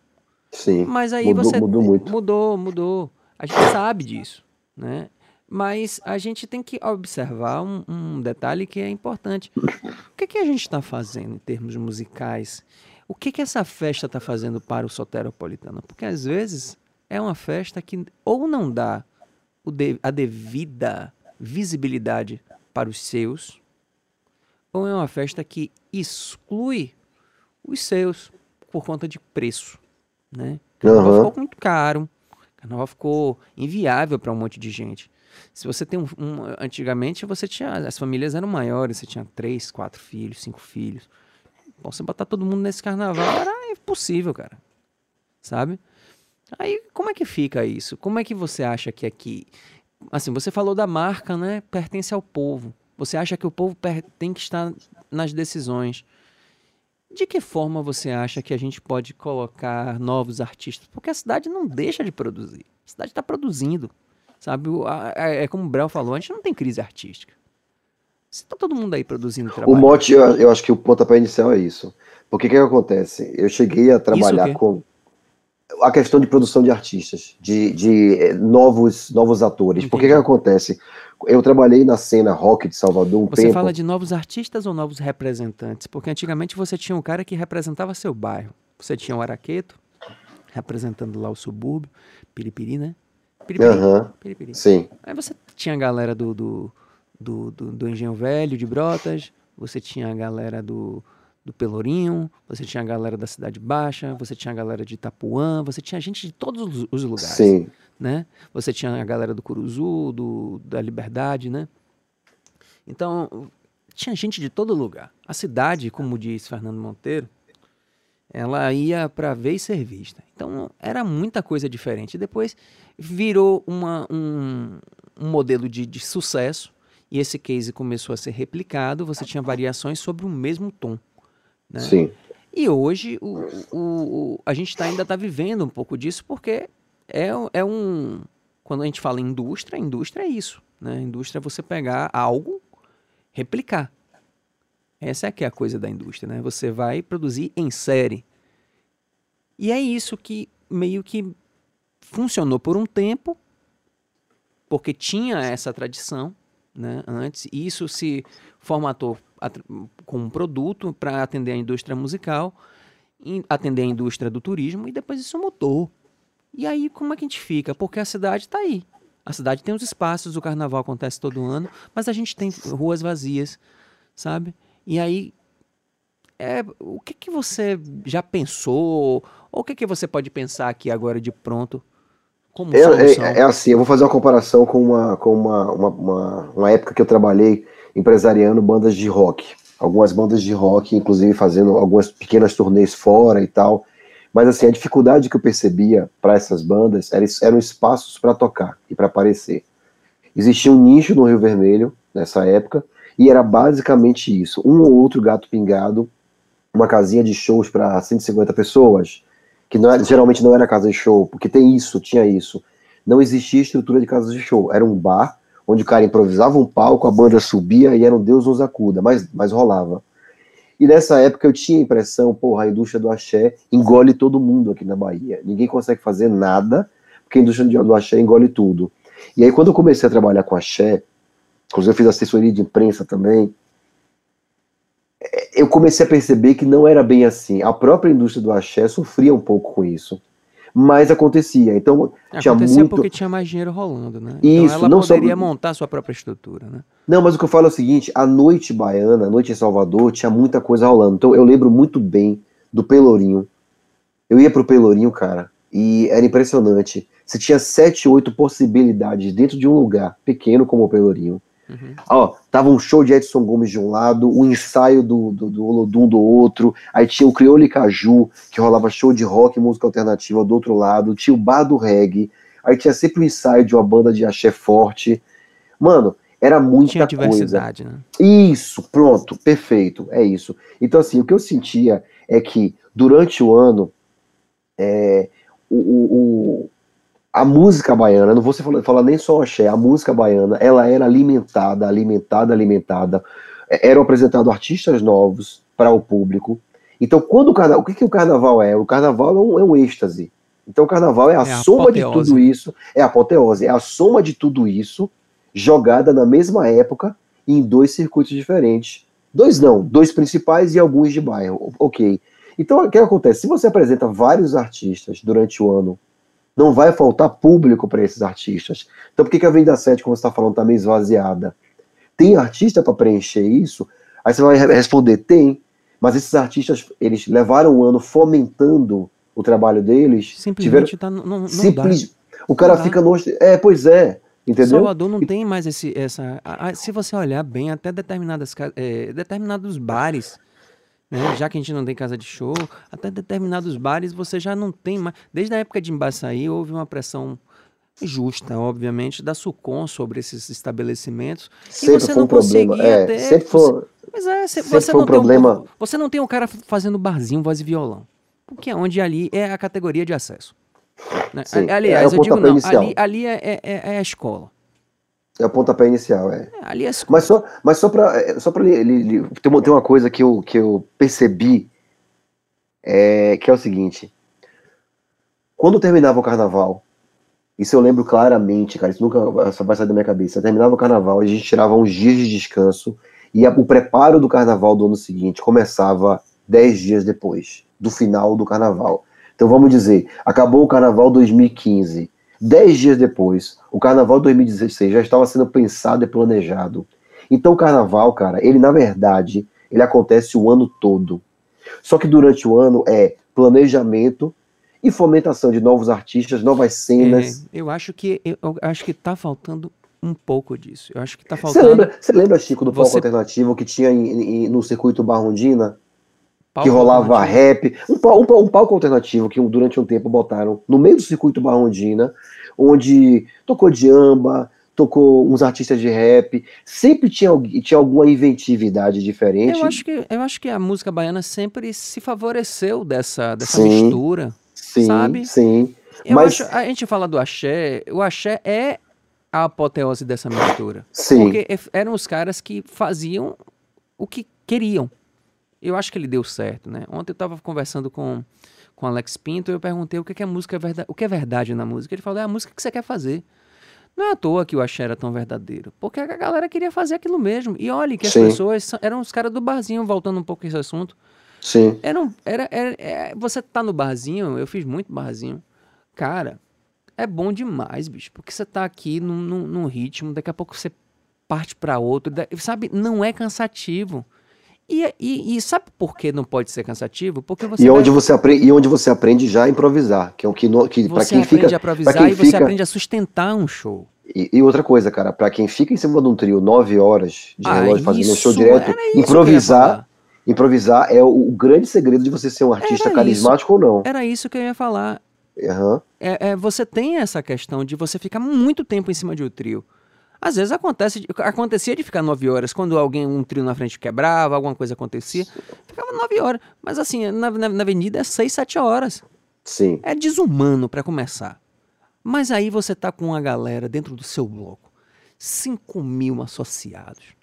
Sim. Mas aí mudou, você mudou muito. Mudou, mudou. A gente sabe disso, né? Mas a gente tem que observar um, um detalhe que é importante. O que, que a gente está fazendo em termos musicais? O que, que essa festa está fazendo para o Soteropolitano? Porque às vezes é uma festa que ou não dá a devida visibilidade para os seus, ou é uma festa que exclui os seus por conta de preço né? Carnaval uhum. ficou muito caro. Carnaval ficou inviável para um monte de gente. Se você tem um, um, Antigamente você tinha. As famílias eram maiores, você tinha três, quatro filhos, cinco filhos. Bom, você botar todo mundo nesse carnaval era impossível, cara. Sabe? Aí, como é que fica isso? Como é que você acha que aqui. Assim, você falou da marca, né? Pertence ao povo. Você acha que o povo tem que estar nas decisões. De que forma você acha que a gente pode colocar novos artistas? Porque a cidade não deixa de produzir. A cidade está produzindo. Sabe? É como o Brel falou, a gente não tem crise artística. Se tá todo mundo aí produzindo trabalho. O mote, eu, eu acho que o pontapé inicial é isso. Porque o que, que acontece? Eu cheguei a trabalhar com a questão de produção de artistas, de, de eh, novos, novos atores. Entendi. Porque que acontece? Eu trabalhei na cena rock de Salvador um você tempo. fala de novos artistas ou novos representantes? Porque antigamente você tinha um cara que representava seu bairro. Você tinha o Araqueto, representando lá o subúrbio, Piripiri, né? Piripiri. Uhum. Piripiri. Sim. Aí você tinha a galera do, do, do, do, do Engenho Velho, de Brotas, você tinha a galera do do Pelourinho, você tinha a galera da Cidade Baixa, você tinha a galera de Itapuã, você tinha gente de todos os lugares. Sim. Né? Você tinha a galera do Curuzu, do, da Liberdade, né? Então, tinha gente de todo lugar. A cidade, como diz Fernando Monteiro, ela ia para ver e ser vista. Então, era muita coisa diferente. Depois virou uma, um, um modelo de, de sucesso, e esse case começou a ser replicado, você tinha variações sobre o mesmo tom. Né? Sim. E hoje o, o, o a gente tá, ainda está vivendo um pouco disso porque é, é um. Quando a gente fala indústria, indústria é isso. Né? Indústria é você pegar algo, replicar. Essa é que é a coisa da indústria, né? Você vai produzir em série. E é isso que meio que funcionou por um tempo, porque tinha essa tradição, né? Antes, isso se formatou com um produto para atender a indústria musical, atender a indústria do turismo e depois isso mudou. E aí como é que a gente fica? Porque a cidade está aí. A cidade tem os espaços, o carnaval acontece todo ano, mas a gente tem ruas vazias, sabe? E aí é, o que, que você já pensou? Ou o que, que você pode pensar aqui agora de pronto? Como é, é, é, assim, eu vou fazer uma comparação com, uma, com uma, uma, uma, uma época que eu trabalhei empresariando bandas de rock. Algumas bandas de rock, inclusive fazendo algumas pequenas turnês fora e tal. Mas assim, a dificuldade que eu percebia para essas bandas era, eram espaços para tocar e para aparecer. Existia um nicho no Rio Vermelho nessa época e era basicamente isso: um ou outro gato pingado, uma casinha de shows para 150 pessoas, que não era, geralmente não era casa de show, porque tem isso, tinha isso. Não existia estrutura de casa de show, era um bar onde o cara improvisava um palco, a banda subia e era um Deus nos acuda, mas, mas rolava. E nessa época eu tinha a impressão, porra, a indústria do axé engole todo mundo aqui na Bahia. Ninguém consegue fazer nada, porque a indústria do axé engole tudo. E aí quando eu comecei a trabalhar com axé, inclusive eu fiz assessoria de imprensa também, eu comecei a perceber que não era bem assim. A própria indústria do axé sofria um pouco com isso mas acontecia. Então, acontecia tinha muito... porque tinha mais dinheiro rolando, né? Então, Isso, então ela não poderia só... montar sua própria estrutura, né? Não, mas o que eu falo é o seguinte, a noite baiana, a noite em Salvador, tinha muita coisa rolando. Então, eu lembro muito bem do Pelourinho. Eu ia pro Pelourinho, cara, e era impressionante. Você tinha sete, oito possibilidades dentro de um lugar pequeno como o Pelourinho Uhum. Ó, tava um show de Edson Gomes de um lado, um ensaio do, do, do Olodum do outro, aí tinha o Crioulo e Caju, que rolava show de rock e música alternativa do outro lado, tinha o bar do reggae, aí tinha sempre o um ensaio de uma banda de axé forte. Mano, era muita tinha diversidade, coisa. Né? Isso, pronto, perfeito, é isso. Então, assim, o que eu sentia é que durante o ano, é, o, o, a música baiana, não vou falar, falar nem só axé, a música baiana, ela era alimentada, alimentada, alimentada. É, eram apresentados artistas novos para o público. Então, quando o carnaval, o que, que o carnaval é? O carnaval é um, é um êxtase. Então, o carnaval é a é soma apoteose. de tudo isso, é a apoteose, é a soma de tudo isso jogada na mesma época em dois circuitos diferentes. Dois não, dois principais e alguns de bairro. Ok. Então, o que acontece? Se você apresenta vários artistas durante o ano não vai faltar público para esses artistas. Então por que, que a Avenida 7, como você está falando, está meio esvaziada? Tem artista para preencher isso? Aí você vai responder, tem, mas esses artistas, eles levaram um ano fomentando o trabalho deles. Simplesmente tiveram, tá, não, não simples. O cara fica no... É, pois é. Entendeu? Salvador não tem mais esse, essa. Se você olhar bem, até determinadas, é, determinados bares né? Já que a gente não tem casa de show, até determinados bares você já não tem mais. Desde a época de Embaçaí houve uma pressão justa, obviamente, da Sucom sobre esses estabelecimentos. Sempre e você não um conseguia é, ter. Sempre foi, mas é, você, você não um problema. Um, você não tem um cara fazendo barzinho, voz e violão. Porque é onde ali é a categoria de acesso. Né? Aliás, é eu digo não, ali, ali é, é, é a escola. É o pontapé inicial, é. é ali é mas só, mas só para é, só para tem, uma, tem uma coisa que eu, que eu percebi é, que é o seguinte. Quando terminava o carnaval, isso eu lembro claramente, cara, isso nunca vai sair da minha cabeça. Terminava o carnaval, a gente tirava uns dias de descanso e a, o preparo do carnaval do ano seguinte começava dez dias depois do final do carnaval. Então vamos dizer, acabou o carnaval 2015 Dez dias depois, o carnaval de 2016 já estava sendo pensado e planejado. Então o carnaval, cara, ele na verdade, ele acontece o ano todo. Só que durante o ano é planejamento e fomentação de novos artistas, novas cenas. É, eu acho que eu, acho que tá faltando um pouco disso. Eu acho que tá faltando. Você lembra, você lembra Chico, do palco alternativo que tinha em, em, no circuito Barrondina? Palco que rolava rap, um, um, um, palco alternativo que durante um tempo botaram no meio do circuito Barrondina, onde tocou Diamba, tocou uns artistas de rap, sempre tinha, tinha alguma inventividade diferente. Eu acho que, eu acho que a música baiana sempre se favoreceu dessa, dessa sim, mistura, sim, sabe? Sim, eu Mas... Acho, a gente fala do axé, o axé é a apoteose dessa mistura. Sim. Porque eram os caras que faziam o que queriam eu acho que ele deu certo, né? Ontem eu estava conversando com com Alex Pinto, e eu perguntei o que é, música verdade, o que é verdade na música. Ele falou: "É a música que você quer fazer". Não é à toa que o axé era tão verdadeiro, porque a galera queria fazer aquilo mesmo. E olhe que as Sim. pessoas eram os caras do barzinho, voltando um pouco esse assunto. Sim. Era, era, é, você tá no barzinho, eu fiz muito barzinho. Cara, é bom demais, bicho, porque você tá aqui num, num, num ritmo, daqui a pouco você parte para outro, sabe? Não é cansativo. E, e, e, sabe por que não pode ser cansativo? Porque você e onde vai... você aprende e onde você aprende já a improvisar, que é o que, no, que para quem fica a improvisar e fica... você aprende a sustentar um show. E, e outra coisa, cara, para quem fica em cima de um trio nove horas de ah, relógio fazendo um show direto, improvisar, improvisar é o, o, grande segredo de você ser um artista era carismático isso, ou não. Era isso que eu ia falar. Uhum. É, é, você tem essa questão de você ficar muito tempo em cima de um trio. Às vezes acontece, acontecia de ficar nove horas, quando alguém, um trio na frente quebrava, alguma coisa acontecia, ficava nove horas. Mas assim, na, na, na avenida é seis, sete horas. Sim. É desumano para começar. Mas aí você tá com uma galera dentro do seu bloco, cinco mil associados.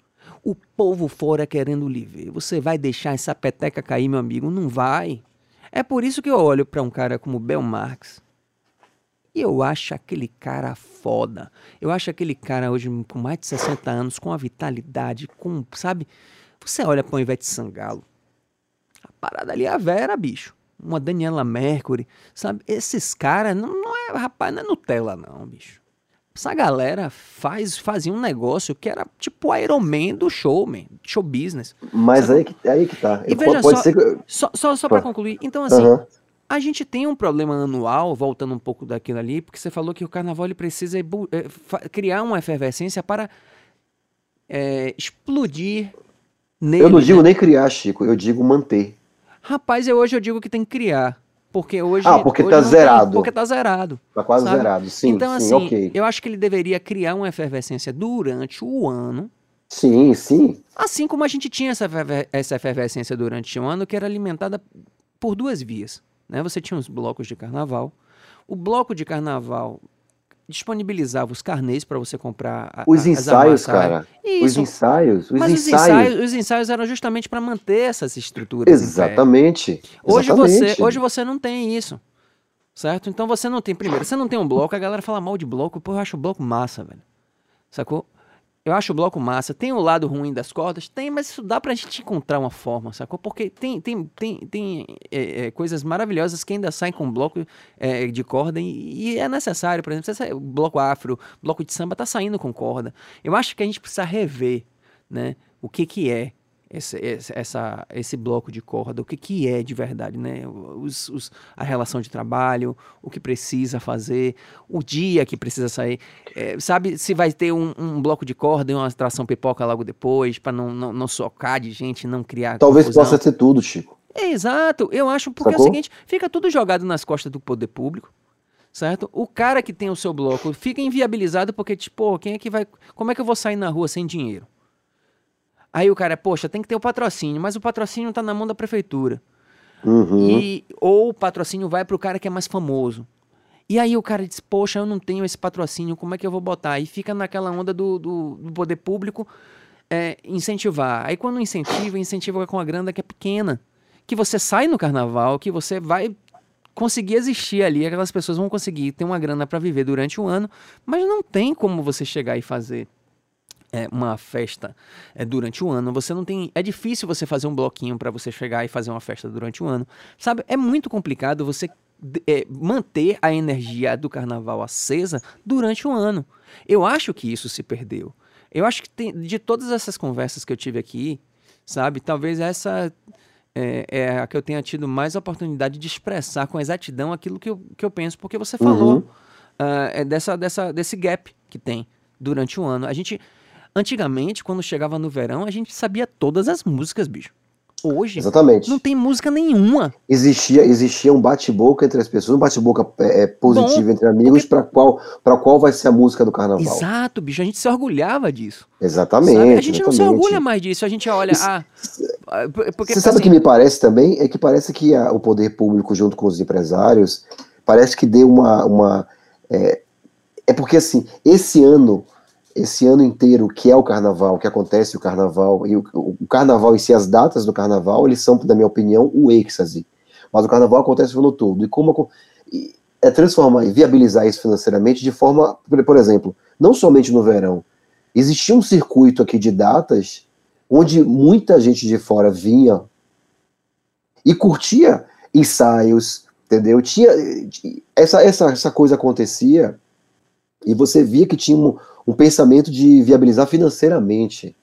O povo fora querendo lhe ver. Você vai deixar essa peteca cair, meu amigo? Não vai. É por isso que eu olho para um cara como Bel Marx, e eu acho aquele cara foda. Eu acho aquele cara hoje com mais de 60 anos, com a vitalidade, com, sabe? Você olha para o Ivete Sangalo. A parada ali é a Vera, bicho. Uma Daniela Mercury, sabe? Esses caras não, não é, rapaz, não é Nutella não, bicho. Essa galera faz, fazia um negócio que era tipo o Iron Man do show, man, show business. Mas aí que, aí que tá. E veja pode só, ser... só, só, só para concluir. Então, assim, uhum. A gente tem um problema anual, voltando um pouco daquilo ali, porque você falou que o carnaval ele precisa é, criar uma efervescência para é, explodir nele. Eu não digo né? nem criar, Chico, eu digo manter. Rapaz, eu, hoje eu digo que tem que criar. Porque hoje. Ah, porque hoje tá zerado. Tem, porque tá zerado. Tá quase sabe? zerado, sim. Então, sim, assim, okay. eu acho que ele deveria criar uma efervescência durante o ano. Sim, sim. Assim como a gente tinha essa, essa efervescência durante o ano, que era alimentada por duas vias. Né? Você tinha os blocos de carnaval. O bloco de carnaval disponibilizava os carnês para você comprar a, os ensaios, cara. Isso. Os ensaios, os Mas ensaios. Os, ensaios, os ensaios eram justamente para manter essas estruturas. Exatamente. Hoje Exatamente. você, hoje você não tem isso. Certo? Então você não tem primeiro, você não tem um bloco, a galera fala mal de bloco, pô, eu acho o bloco massa, velho. Sacou? Eu acho o bloco massa. Tem o lado ruim das cordas? Tem, mas isso dá pra gente encontrar uma forma, sacou? Porque tem, tem, tem, tem é, é, coisas maravilhosas que ainda saem com bloco é, de corda e, e, é necessário. Por exemplo, o bloco afro, bloco de samba tá saindo com corda. Eu acho que a gente precisa rever, né? O que que é esse, essa, esse bloco de corda, o que, que é de verdade, né? Os, os, a relação de trabalho, o que precisa fazer, o dia que precisa sair. É, sabe se vai ter um, um, bloco de corda e uma atração pipoca logo depois, para não, não, não socar de gente, não criar. Talvez confusão. possa ser tudo, Chico. É, exato, eu acho, porque Sacou? é o seguinte: fica tudo jogado nas costas do poder público certo? O cara que tem o seu bloco fica inviabilizado porque, tipo, quem é que vai. Como é que eu vou sair na rua sem dinheiro? Aí o cara, poxa, tem que ter o patrocínio, mas o patrocínio está na mão da prefeitura. Uhum. E, ou o patrocínio vai para o cara que é mais famoso. E aí o cara diz, poxa, eu não tenho esse patrocínio, como é que eu vou botar? E fica naquela onda do, do, do poder público é, incentivar. Aí quando incentiva, incentiva com a grana que é pequena. Que você sai no carnaval, que você vai conseguir existir ali, aquelas pessoas vão conseguir ter uma grana para viver durante o ano, mas não tem como você chegar e fazer é, uma festa é, durante o ano, você não tem. É difícil você fazer um bloquinho para você chegar e fazer uma festa durante o ano. Sabe? É muito complicado você é, manter a energia do carnaval acesa durante o ano. Eu acho que isso se perdeu. Eu acho que tem, de todas essas conversas que eu tive aqui, sabe, talvez essa é, é, a que eu tenha tido mais oportunidade de expressar com exatidão aquilo que eu, que eu penso, porque você falou uhum. uh, é dessa, dessa, desse gap que tem durante o ano. A gente Antigamente, quando chegava no verão, a gente sabia todas as músicas, bicho. Hoje, Exatamente. não tem música nenhuma. Existia, existia um bate-boca entre as pessoas, um bate-boca é, é positivo Bom, entre amigos, porque... para qual, qual vai ser a música do carnaval. Exato, bicho, a gente se orgulhava disso. Exatamente. Sabe? A gente exatamente. não se orgulha mais disso, a gente olha. Isso, ah, porque, você sabe o assim... que me parece também? É que parece que a, o poder público, junto com os empresários, parece que deu uma. uma é, é porque assim, esse ano esse ano inteiro que é o carnaval, que acontece o carnaval, e o, o, carnaval em si, as datas do carnaval, eles são, na minha opinião, o êxtase. Mas o carnaval acontece o ano todo. E como é transformar e viabilizar isso financeiramente de forma, por exemplo, não somente no verão. Existia um circuito aqui de datas onde muita gente de fora vinha e curtia ensaios, entendeu? Tinha essa, essa, essa coisa acontecia e você via que tinha um, um pensamento de viabilizar financeiramente.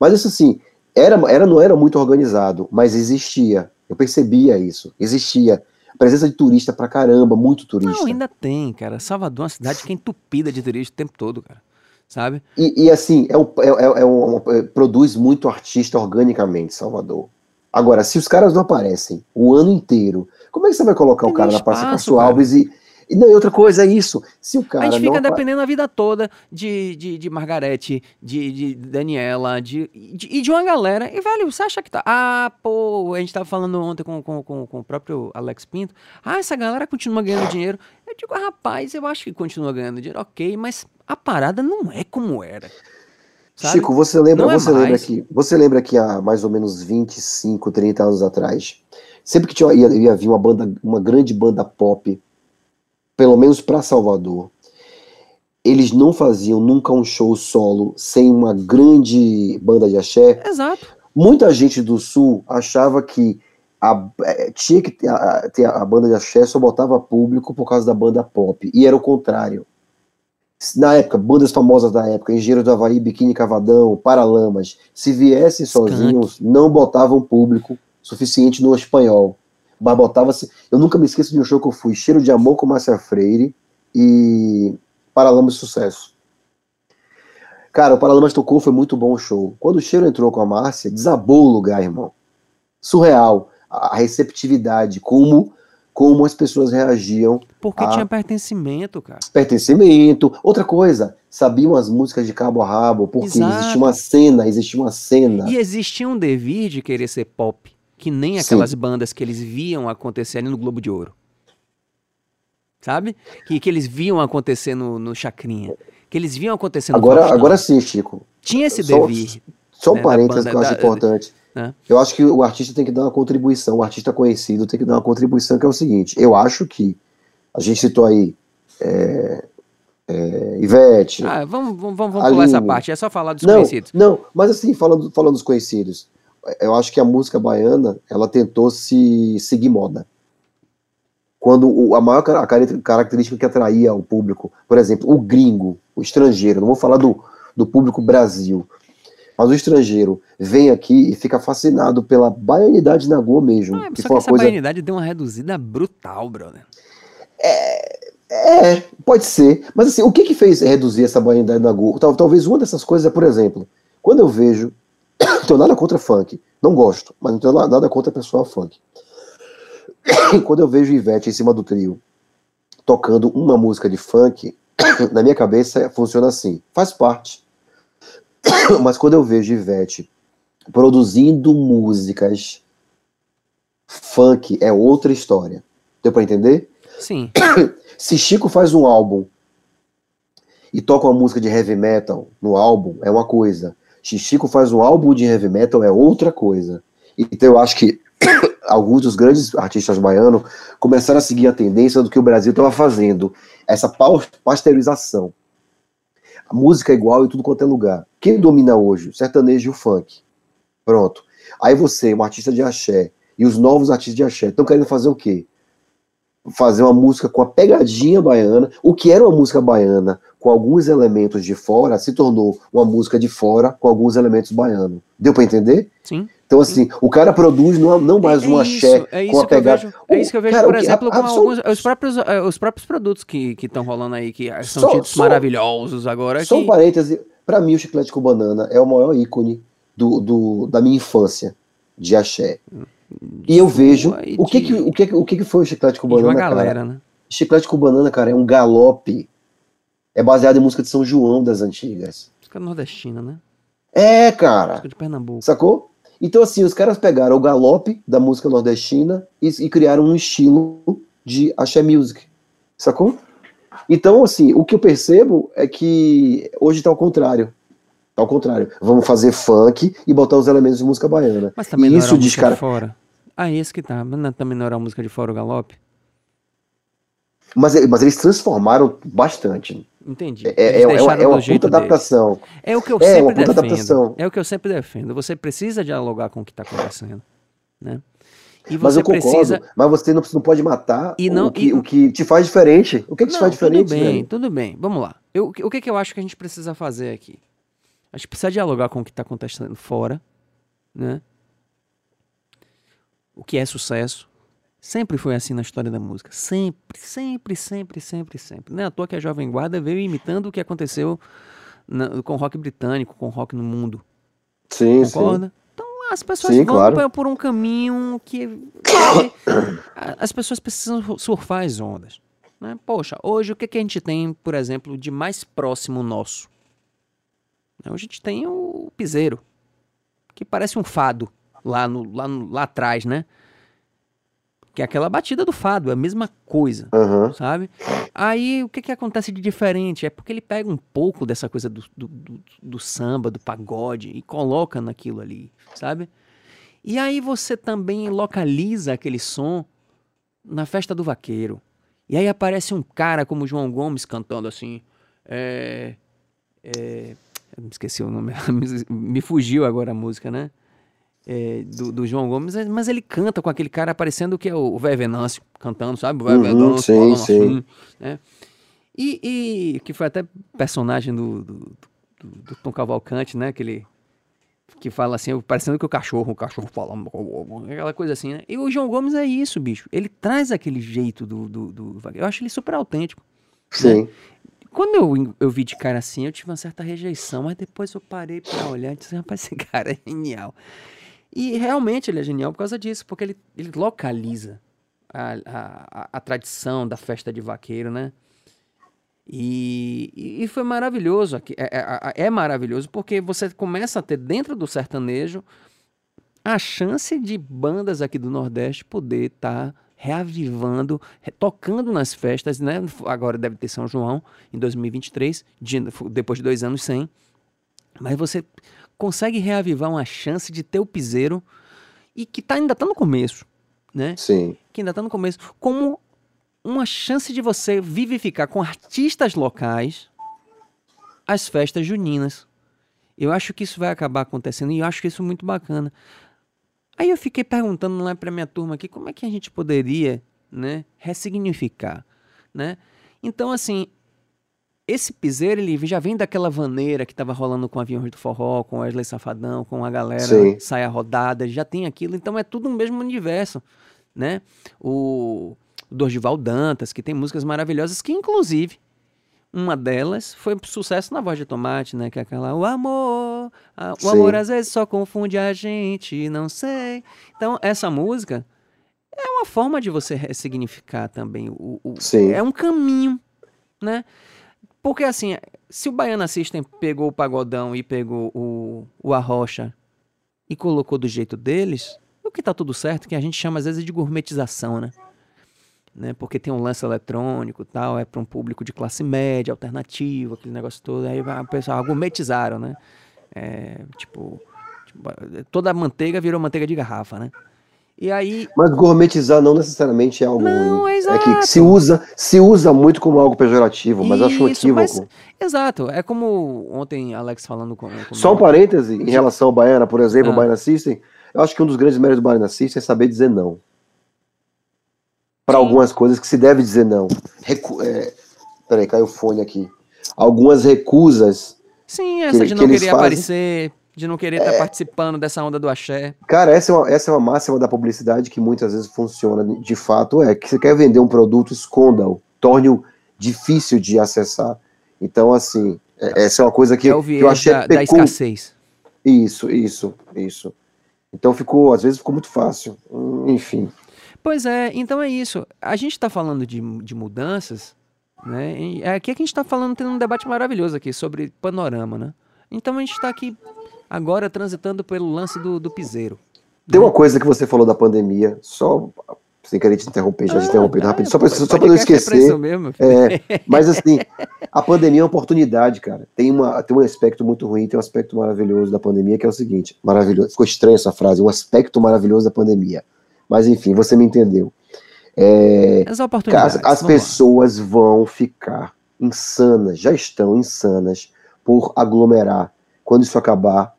Mas isso assim, era, era, não era muito organizado, mas existia. Eu percebia isso. Existia. Presença de turista pra caramba, muito turista. Não, ainda tem, cara. Salvador é uma cidade que é entupida de turista o tempo todo, cara. Sabe? E, e assim, é um, é, é, é um, é, produz muito artista organicamente, Salvador. Agora, se os caras não aparecem o ano inteiro, como é que você vai colocar tem o cara na Praça Castro Alves e, e, não, outra coisa é isso. Se o cara. A gente fica não... dependendo a vida toda de, de, de Margarete, de, de Daniela, de, de, e de uma galera. E, velho, você acha que tá. Ah, pô, a gente tava falando ontem com, com, com, com o próprio Alex Pinto. Ah, essa galera continua ganhando dinheiro. Eu digo, ah, rapaz, eu acho que continua ganhando dinheiro, ok, mas a parada não é como era. Sabe? Chico, você lembra, é você lembra que você lembra que há mais ou menos 25, 30 anos atrás, sempre que tinha, ia, ia vir uma banda, uma grande banda pop pelo menos para Salvador, eles não faziam nunca um show solo sem uma grande banda de axé. Exato. Muita gente do Sul achava que a, é, tinha que ter a, ter a, banda de axé só botava público por causa da banda pop. E era o contrário. Na época, bandas famosas da época, Engenheiro do Havaí, Biquíni Cavadão, Paralamas, se viessem sozinhos, não botavam público suficiente no espanhol. Mas botava-se. Eu nunca me esqueço de um show que eu fui, Cheiro de Amor com Márcia Freire e Paralamas Sucesso. Cara, o Paralamas tocou, foi muito bom o show. Quando o Cheiro entrou com a Márcia, desabou o lugar, irmão. Surreal. A receptividade, como como as pessoas reagiam. Porque a... tinha pertencimento, cara. Pertencimento. Outra coisa, sabiam as músicas de cabo a rabo, porque Exato. existia uma cena, existia uma cena. E existia um devir de querer ser pop que nem aquelas Sim. bandas que eles viam acontecer ali no Globo de Ouro. Sabe? Que, que eles viam acontecer no, no Chacrinha. Que eles viam acontecer no Agora, agora sim, Chico. Tinha esse só, devir. Só um né, parênteses que eu acho da, importante. Né? Eu acho que o artista tem que dar uma contribuição, o artista conhecido tem que dar uma contribuição que é o seguinte. Eu acho que a gente citou aí é, é, Ivete. Ah, vamos, vamos, vamos pular essa parte, é só falar dos não, conhecidos. Não, mas assim, falando, falando dos conhecidos eu acho que a música baiana ela tentou se seguir moda. Quando a maior a característica que atraía o público, por exemplo, o gringo, o estrangeiro, não vou falar do, do público Brasil, mas o estrangeiro vem aqui e fica fascinado pela baianidade na Goa mesmo. Ah, que só que essa coisa... baianidade deu uma reduzida brutal, brother. É, é, pode ser. Mas assim, o que que fez reduzir essa baianidade na Goa? Talvez uma dessas coisas é, por exemplo, quando eu vejo não tenho nada contra funk. Não gosto, mas não tenho nada contra pessoal funk. Quando eu vejo Ivete em cima do trio tocando uma música de funk, na minha cabeça funciona assim, faz parte. Mas quando eu vejo Ivete produzindo músicas funk é outra história. Deu para entender? Sim. Se Chico faz um álbum e toca uma música de heavy metal no álbum, é uma coisa. Chico faz um álbum de heavy metal é outra coisa. Então eu acho que alguns dos grandes artistas baianos começaram a seguir a tendência do que o Brasil estava fazendo, essa pasteurização. A música é igual em tudo quanto é lugar. Quem domina hoje? O sertanejo e o funk. Pronto. Aí você, um artista de axé, e os novos artistas de axé, estão querendo fazer o quê? Fazer uma música com a pegadinha baiana, o que era uma música baiana, com alguns elementos de fora, se tornou uma música de fora com alguns elementos baianos. Deu para entender? Sim. Então, assim, Sim. o cara produz não, não mais é, é um axé é com a pegada. Vejo, é isso que eu vejo, cara, por exemplo, com alguns, os, próprios, eh, os próprios produtos que estão rolando aí, que são só, tidos só, maravilhosos agora. Só que... um parêntese, para mim o Chiclete com Banana é o maior ícone do, do, da minha infância de axé. E eu vejo. O que, que, o, que, o que, que foi o Chiclete com Banana? Uma galera, cara? né? Chiclete com Banana, cara, é um galope é baseado em música de São João das antigas. Música nordestina, né? É, cara. Música de Pernambuco. Sacou? Então, assim, os caras pegaram o galope da música nordestina e, e criaram um estilo de axé music. Sacou? Então, assim, o que eu percebo é que hoje tá ao contrário. Tá ao contrário. Vamos fazer funk e botar os elementos de música baiana. Mas também e não isso era diz, cara... de fora. Ah, esse que tá. Mas também não era a música de fora o galope? Mas, mas eles transformaram bastante. Entendi. É, é, é, uma, é puta adaptação. É o que eu é, sempre defendo. Adaptação. É o que eu sempre defendo. Você precisa dialogar com o que está acontecendo, né? E você mas eu concordo, precisa... mas você não, não pode matar e não, o, que, e... o que te faz diferente. O que, que não, te faz diferente? Tudo bem, tudo bem. Vamos lá. Eu, o que, que eu acho que a gente precisa fazer aqui? A gente precisa dialogar com o que está acontecendo fora, né? O que é sucesso? Sempre foi assim na história da música. Sempre, sempre, sempre, sempre, sempre. Não é à toa que a Jovem Guarda veio imitando o que aconteceu na, com o rock britânico, com o rock no mundo. Sim, Concorda? sim. Então as pessoas Sim, vão claro. por um caminho que, que as pessoas precisam surfar as ondas. Né? Poxa, hoje o que, que a gente tem, por exemplo, de mais próximo nosso? Hoje a gente tem o piseiro, que parece um fado lá, no, lá, no, lá atrás, né? Que é aquela batida do fado, é a mesma coisa, Aham. sabe? Aí o que, que acontece de diferente? É porque ele pega um pouco dessa coisa do, do, do, do samba, do pagode e coloca naquilo ali, sabe? E aí você também localiza aquele som na festa do vaqueiro. E aí aparece um cara como o João Gomes cantando assim. É, é, me esqueci o nome, me fugiu agora a música, né? É, do, do João Gomes, mas ele canta com aquele cara parecendo que é o Vé Venâncio cantando, sabe? O Vé Uhum, Venâncio sim, falando sim. assim, né? E, e que foi até personagem do, do, do, Tom Cavalcante, né? Aquele que fala assim, parecendo que o cachorro, o cachorro falando, aquela coisa assim, né? E o João Gomes é isso, bicho. Ele traz aquele jeito do, do, do. Eu acho ele super autêntico. Sim. Quando eu, eu vi de cara assim, eu tive uma certa rejeição, mas depois eu parei pra olhar e disse, rapaz, esse cara é genial. E realmente ele é genial por causa disso, porque ele, ele localiza a, a, a, tradição da festa de vaqueiro, né? E, e foi maravilhoso, aqui- é, é- é maravilhoso, porque você começa a ter dentro do sertanejo a chance de bandas aqui do Nordeste poder estar reavivando, re- tocando nas festas, né? Agora deve ter São João em 2023, de- depois de dois anos sem. Mas você consegue reavivar uma chance de ter o piseiro e que tá, ainda está no começo, né? Sim. que ainda está no começo, como uma chance de você vivificar com artistas locais as festas juninas. Eu acho que isso vai acabar acontecendo e eu acho que isso é muito bacana. Aí eu fiquei perguntando lá para minha turma aqui como é que a gente poderia, né, ressignificar, né? Então assim, esse piseiro ele já vem daquela vaneira que estava rolando com Aviões do Forró, com Wesley Safadão, com a galera Sim. Saia Rodada, já tem aquilo, então é tudo no mesmo universo, né? O, o Dorival Dantas, que tem músicas maravilhosas, que inclusive uma delas foi um sucesso na voz de tomate, né? Que é aquela O amor, a- o Sim. amor às vezes só confunde a gente, não sei. Então, essa música é uma forma de você ressignificar também. O, o- Sim. É um caminho, né? Porque assim, se o Baiana System pegou o pagodão e pegou o, o arrocha e colocou do jeito deles, o que tá tudo certo, que a gente chama às vezes de gourmetização, né? né? Porque tem um lance eletrônico tal, é para um público de classe média, alternativo, aquele negócio todo. Aí o pessoal gourmetizaram, né? É, tipo, tipo, toda a manteiga virou manteiga de garrafa, né? E aí, Mas gourmetizar não necessariamente é algo Não, ruim. é É que exato. se usa, se usa muito como algo pejorativo, mas eu acho um Isso, mas- equívoco. exato, é como ontem Alex falando com, com Só um parêntese em relação ao Baiana, por exemplo, Ah. o Baiana System, eu acho que um dos grandes méritos do Baiana System é saber dizer não. Para algumas coisas que se deve dizer não. Recu é... Peraí, caiu o fone aqui. Algumas recusas. Sim, essa que- de que não eles querer fazem. aparecer, de não querer estar participando dessa onda do axé. Cara, essa é, uma, essa é uma máxima da publicidade que muitas vezes funciona de fato. É que você quer vender um produto, esconda-o. Torne-o difícil de acessar. Então, assim, é- essa é uma coisa que, é o que eu achei da, da escassez. Isso, isso, isso. Então ficou, às vezes ficou muito fácil. Hum, Enfim. Pois é, então é isso. A gente está falando de, de mudanças, né? E é aqui que a gente está falando, tendo um debate maravilhoso aqui sobre panorama, né? Então a gente está aqui agora transitando pelo lance do, do piseiro. Tem uma coisa que você falou da pandemia, só sem querer te interromper, já te interrompendo Ah, rápido, é, só para só não é esquecer. isso mesmo. É, mas assim, a pandemia é uma oportunidade, cara. Tem, uma, tem um aspecto muito ruim, tem um aspecto maravilhoso da pandemia, que é o seguinte: maravilhoso. Ficou estranha essa frase, um aspecto maravilhoso da pandemia. Mas enfim, você me entendeu. É, As oportunidades. As, as vamos lá. pessoas vão ficar insanas, já estão insanas por aglomerar. Quando isso acabar,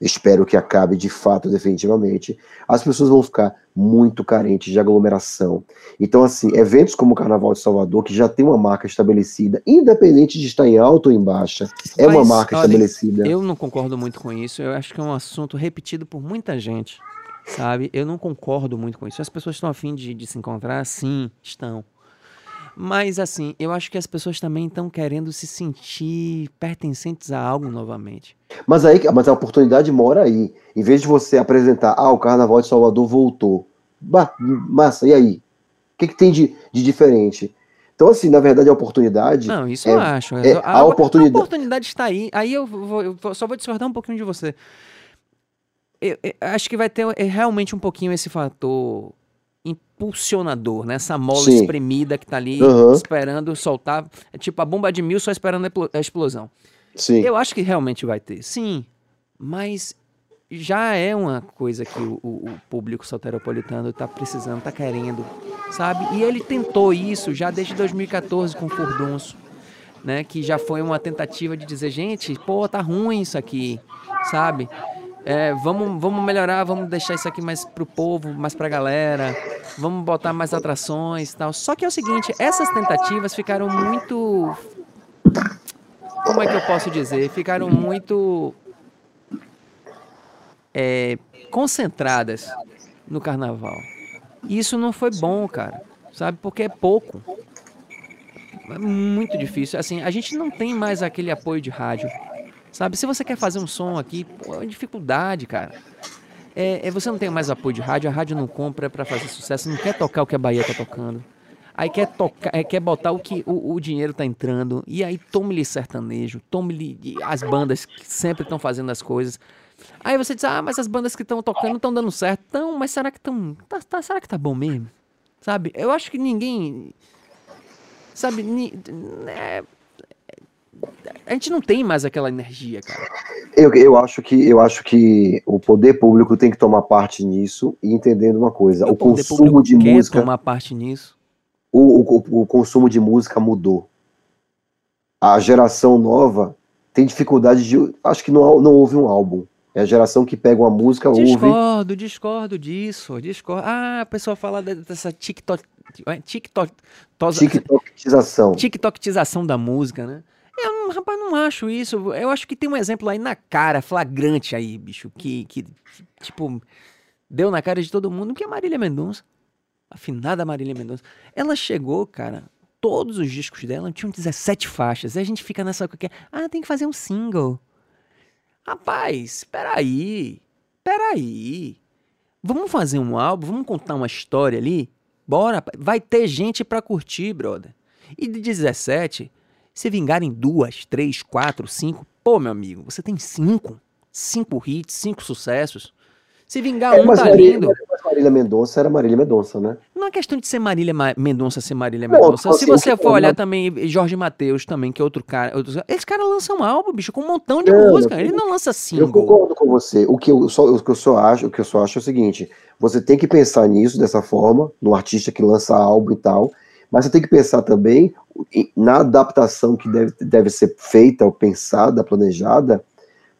espero que acabe de fato, definitivamente, as pessoas vão ficar muito carentes de aglomeração. Então, assim, eventos como o Carnaval de Salvador, que já tem uma marca estabelecida, independente de estar em alta ou em baixa, é Mas, uma marca olha, estabelecida. Eu não concordo muito com isso, eu acho que é um assunto repetido por muita gente, sabe? Eu não concordo muito com isso. As pessoas estão afim de, de se encontrar? Sim, estão. Mas assim, eu acho que as pessoas também estão querendo se sentir pertencentes a algo novamente. Mas aí, mas a oportunidade mora aí. Em vez de você apresentar, ah, o Carnaval de Salvador voltou. Bah, massa, e aí? O que, que tem de, de diferente? Então, assim, na verdade, a oportunidade. Não, isso é, eu acho. É, a, a, oportunidade... a oportunidade está aí. Aí eu, vou, eu só vou discordar um pouquinho de você. Eu, eu, acho que vai ter é, realmente um pouquinho esse fator impulsionador, né? Essa mola Sim. espremida que tá ali uhum. esperando soltar. É tipo a bomba de mil só esperando a explosão. Sim. Eu acho que realmente vai ter. Sim. Mas já é uma coisa que o, o, o público soteropolitano tá precisando, tá querendo, sabe? E ele tentou isso já desde 2014 com o Furdunço, né? Que já foi uma tentativa de dizer, gente, pô, tá ruim isso aqui, sabe? É, vamos, vamos melhorar, vamos deixar isso aqui mais pro povo, mais pra galera, vamos botar mais atrações e tal. Só que é o seguinte, essas tentativas ficaram muito. Como é que eu posso dizer? Ficaram muito. É, concentradas no carnaval. E isso não foi bom, cara. Sabe? Porque é pouco. É muito difícil. Assim, a gente não tem mais aquele apoio de rádio Sabe? Se você quer fazer um som aqui, pô, é uma dificuldade, cara. É, é, você não tem mais apoio de rádio, a rádio não compra para fazer sucesso, não quer tocar o que a Bahia tá tocando. Aí quer tocar, é, quer botar o que o, o dinheiro tá entrando. E aí tome-lhe sertanejo, tome-lhe as bandas que sempre estão fazendo as coisas. Aí você diz, ah, mas as bandas que estão tocando estão dando certo. Então, mas será que estão. Tá, tá, será que tá bom mesmo? Sabe? Eu acho que ninguém. Sabe? Ni, é, a gente não tem mais aquela energia, cara. Eu, eu, acho que, eu acho que o poder público tem que tomar parte nisso e entendendo uma coisa: o, o consumo de quer música. tomar parte nisso. O, o, o consumo de música mudou. A geração nova tem dificuldade de. Acho que não, não houve um álbum. É a geração que pega uma música, discordo, ouve. Discordo, discordo disso. Discordo. Ah, a pessoa fala dessa TikTok. TikTok. TikTokização. TikTokização da música, né? Rapaz, não acho isso. Eu acho que tem um exemplo aí na cara, flagrante aí, bicho, que, que tipo, deu na cara de todo mundo, que é Marília Mendonça. Afinada Marília Mendonça. Ela chegou, cara, todos os discos dela tinham 17 faixas. Aí a gente fica nessa coisa, ah, tem que fazer um single. Rapaz, peraí, peraí. Vamos fazer um álbum, vamos contar uma história ali? Bora, vai ter gente pra curtir, brother. E de 17, se vingar em duas, três, quatro, cinco, pô, meu amigo, você tem cinco. Cinco hits, cinco sucessos. Se vingar é, um, tá Marília, lindo. Mas Marília Mendonça era Marília Mendonça, né? Não é questão de ser Marília Mendonça ser Marília Mendonça. Se você for olhar também Jorge Matheus também, que é outro cara. Outro... Esse cara lança um álbum, bicho, com um montão de não, música. Ele não lança single. Eu concordo com você. O que eu, só, o que eu só acho, o que eu só acho é o seguinte: você tem que pensar nisso dessa forma, no artista que lança álbum e tal. Mas você tem que pensar também na adaptação que deve, deve ser feita, ou pensada, planejada,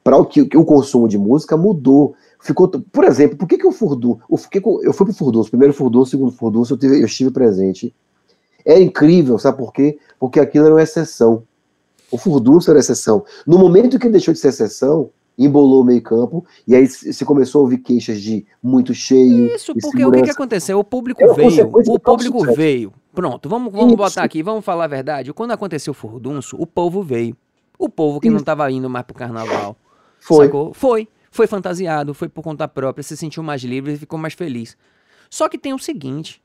para o que, que, o consumo de música mudou. Ficou, por exemplo, por que, que o Furdun, eu, fui para o Furdun, primeiro Furdun, segundo Furdun, eu, tive, eu estive presente. É incrível, sabe por quê? Porque aquilo era uma exceção. O Furdunço era exceção. No momento que ele deixou de ser exceção, embolou o meio campo, e aí se começou a ouvir queixas de muito cheio. Isso, porque o que, que, aconteceu? O público é veio, o público veio. Pronto, vamos, vamos botar aqui, vamos falar a verdade. Quando aconteceu o furdunço, o povo veio. O povo que não estava indo mais pro carnaval. Foi. Sacou? Foi. Foi fantasiado, foi por conta própria, se sentiu mais livre e ficou mais feliz. Só que tem o seguinte: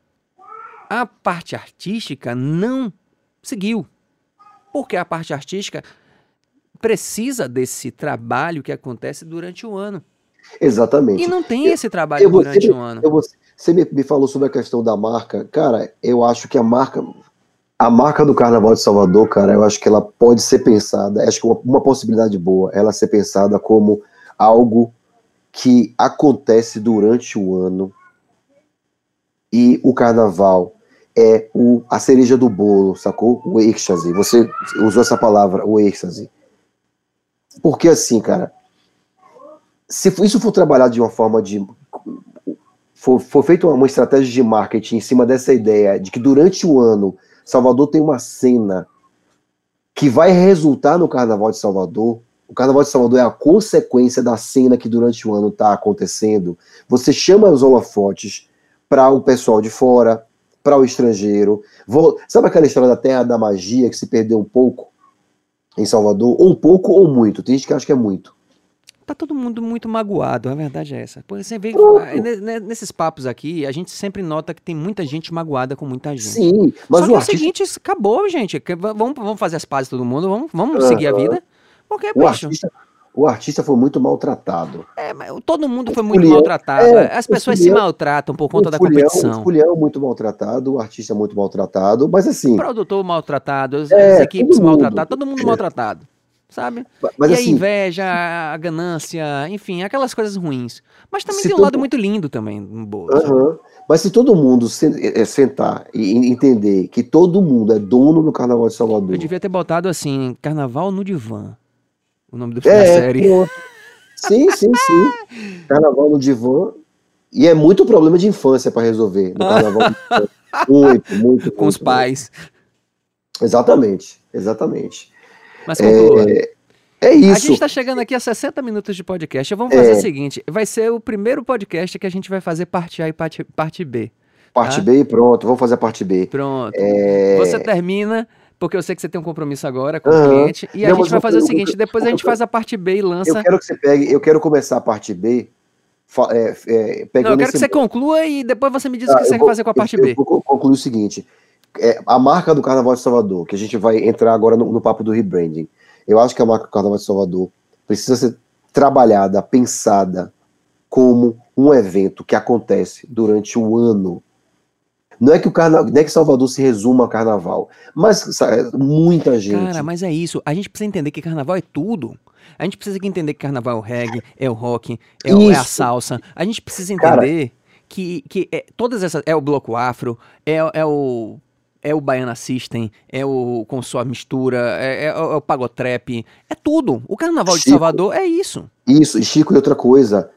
a parte artística não seguiu. Porque a parte artística precisa desse trabalho que acontece durante o ano. Exatamente. E não tem eu, esse trabalho durante o ano. Você me, me, falou sobre a questão da marca. Cara, eu acho que a marca. A marca do Carnaval de Salvador, cara, eu acho que ela pode ser pensada, acho que uma, uma possibilidade boa, ela ser pensada como algo que acontece durante o ano e o carnaval é o, a cereja do bolo, sacou? O êxtase. Você usou essa palavra, o êxtase. Porque assim, cara, se isso for trabalhado de uma forma de. For feita uma, uma estratégia de marketing em cima dessa ideia de que durante o ano Salvador tem uma cena que vai resultar no Carnaval de Salvador. O Carnaval de Salvador é a consequência da cena que durante o ano está acontecendo. Você chama os holofotes para o pessoal de fora, para o estrangeiro. Vou, sabe aquela história da Terra da Magia que se perdeu um pouco em Salvador? Ou um pouco ou muito. Tem gente que acha que é muito. Tá todo mundo muito magoado, a verdade é essa. Porque você vê, nesses papos aqui, a gente sempre nota que tem muita gente magoada com muita gente. Sim, mas Só o que artista... é o seguinte, acabou, gente. Vamos, vamos fazer as pazes todo mundo, vamos, vamos Uhum. seguir a vida. Porque, o, bicho, artista, o artista foi muito maltratado. é, mas todo mundo foi O muito Fulião- maltratado. é, As o pessoas se maltratam por conta o da Fulião, competição. O Fulião muito maltratado, o artista muito maltratado, mas assim, O produtor maltratado, as, É, equipes maltratadas, todo mundo maltratado. Sabe? mas e a assim, inveja, a ganância, enfim, aquelas coisas ruins. Mas também tem um lado todo- muito lindo também sabe? aham. mas se todo mundo eh, sentar e entender que todo mundo é dono do Carnaval de Salvador, Eu devia ter botado assim, Carnaval no Divã. O nome do, da é, série. pronto. sim, sim, sim, Carnaval no divã e é muito problema de infância para resolver no Carnaval. divã. muito, muito, Com os muito, pais. Exatamente, exatamente. Mas conclua. É A isso. gente tá chegando aqui a 60 minutos de podcast. Vamos fazer É. o seguinte: vai ser o primeiro podcast que a gente vai fazer parte A e parte, parte B. Parte tá? B, pronto, vamos fazer a parte B. Pronto. É, Você termina, porque eu sei que você tem um compromisso agora com o cliente. E a Não, gente mas vai eu- fazer o eu- seguinte: eu- depois a eu- gente faz a parte B e Eu lança. quero que você pegue, eu quero começar a parte B, é, é, Não, eu quero que você conclua e depois você me diz o Tá, que você eu quer vou- fazer com a eu- parte eu B. vou co- concluir o seguinte: é, a marca do Carnaval de Salvador, que a gente vai entrar agora no, no papo do rebranding. Eu acho que a marca do Carnaval de Salvador precisa ser trabalhada, pensada como um evento que acontece durante o ano. Não é que o carna... não é que Salvador se resuma ao carnaval, mas sa- muita gente. Cara, mas é isso. A gente precisa entender que carnaval é tudo. A gente precisa entender que carnaval é o reggae, é o rock, é, o- é a salsa. A gente precisa Cara. entender que, que é, todas essas. É o bloco afro, é, é o. É o Baiana System, é o com sua mistura, é, é, o- é o pagotrap, é tudo. O carnaval de Chico. Salvador é isso. Isso, e Chico, e outra coisa,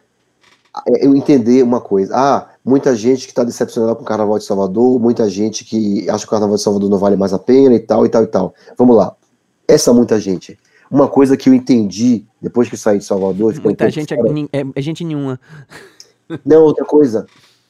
é eu entender uma coisa. Ah, muita gente que está decepcionada com o Carnaval de Salvador, muita gente que acha que o Carnaval de Salvador não vale mais a pena e tal, e tal, e tal. Vamos lá. Essa muita gente. Uma coisa que eu entendi depois que saí de Salvador, Muita gente é, fora. é, é gente nenhuma. Não, outra coisa.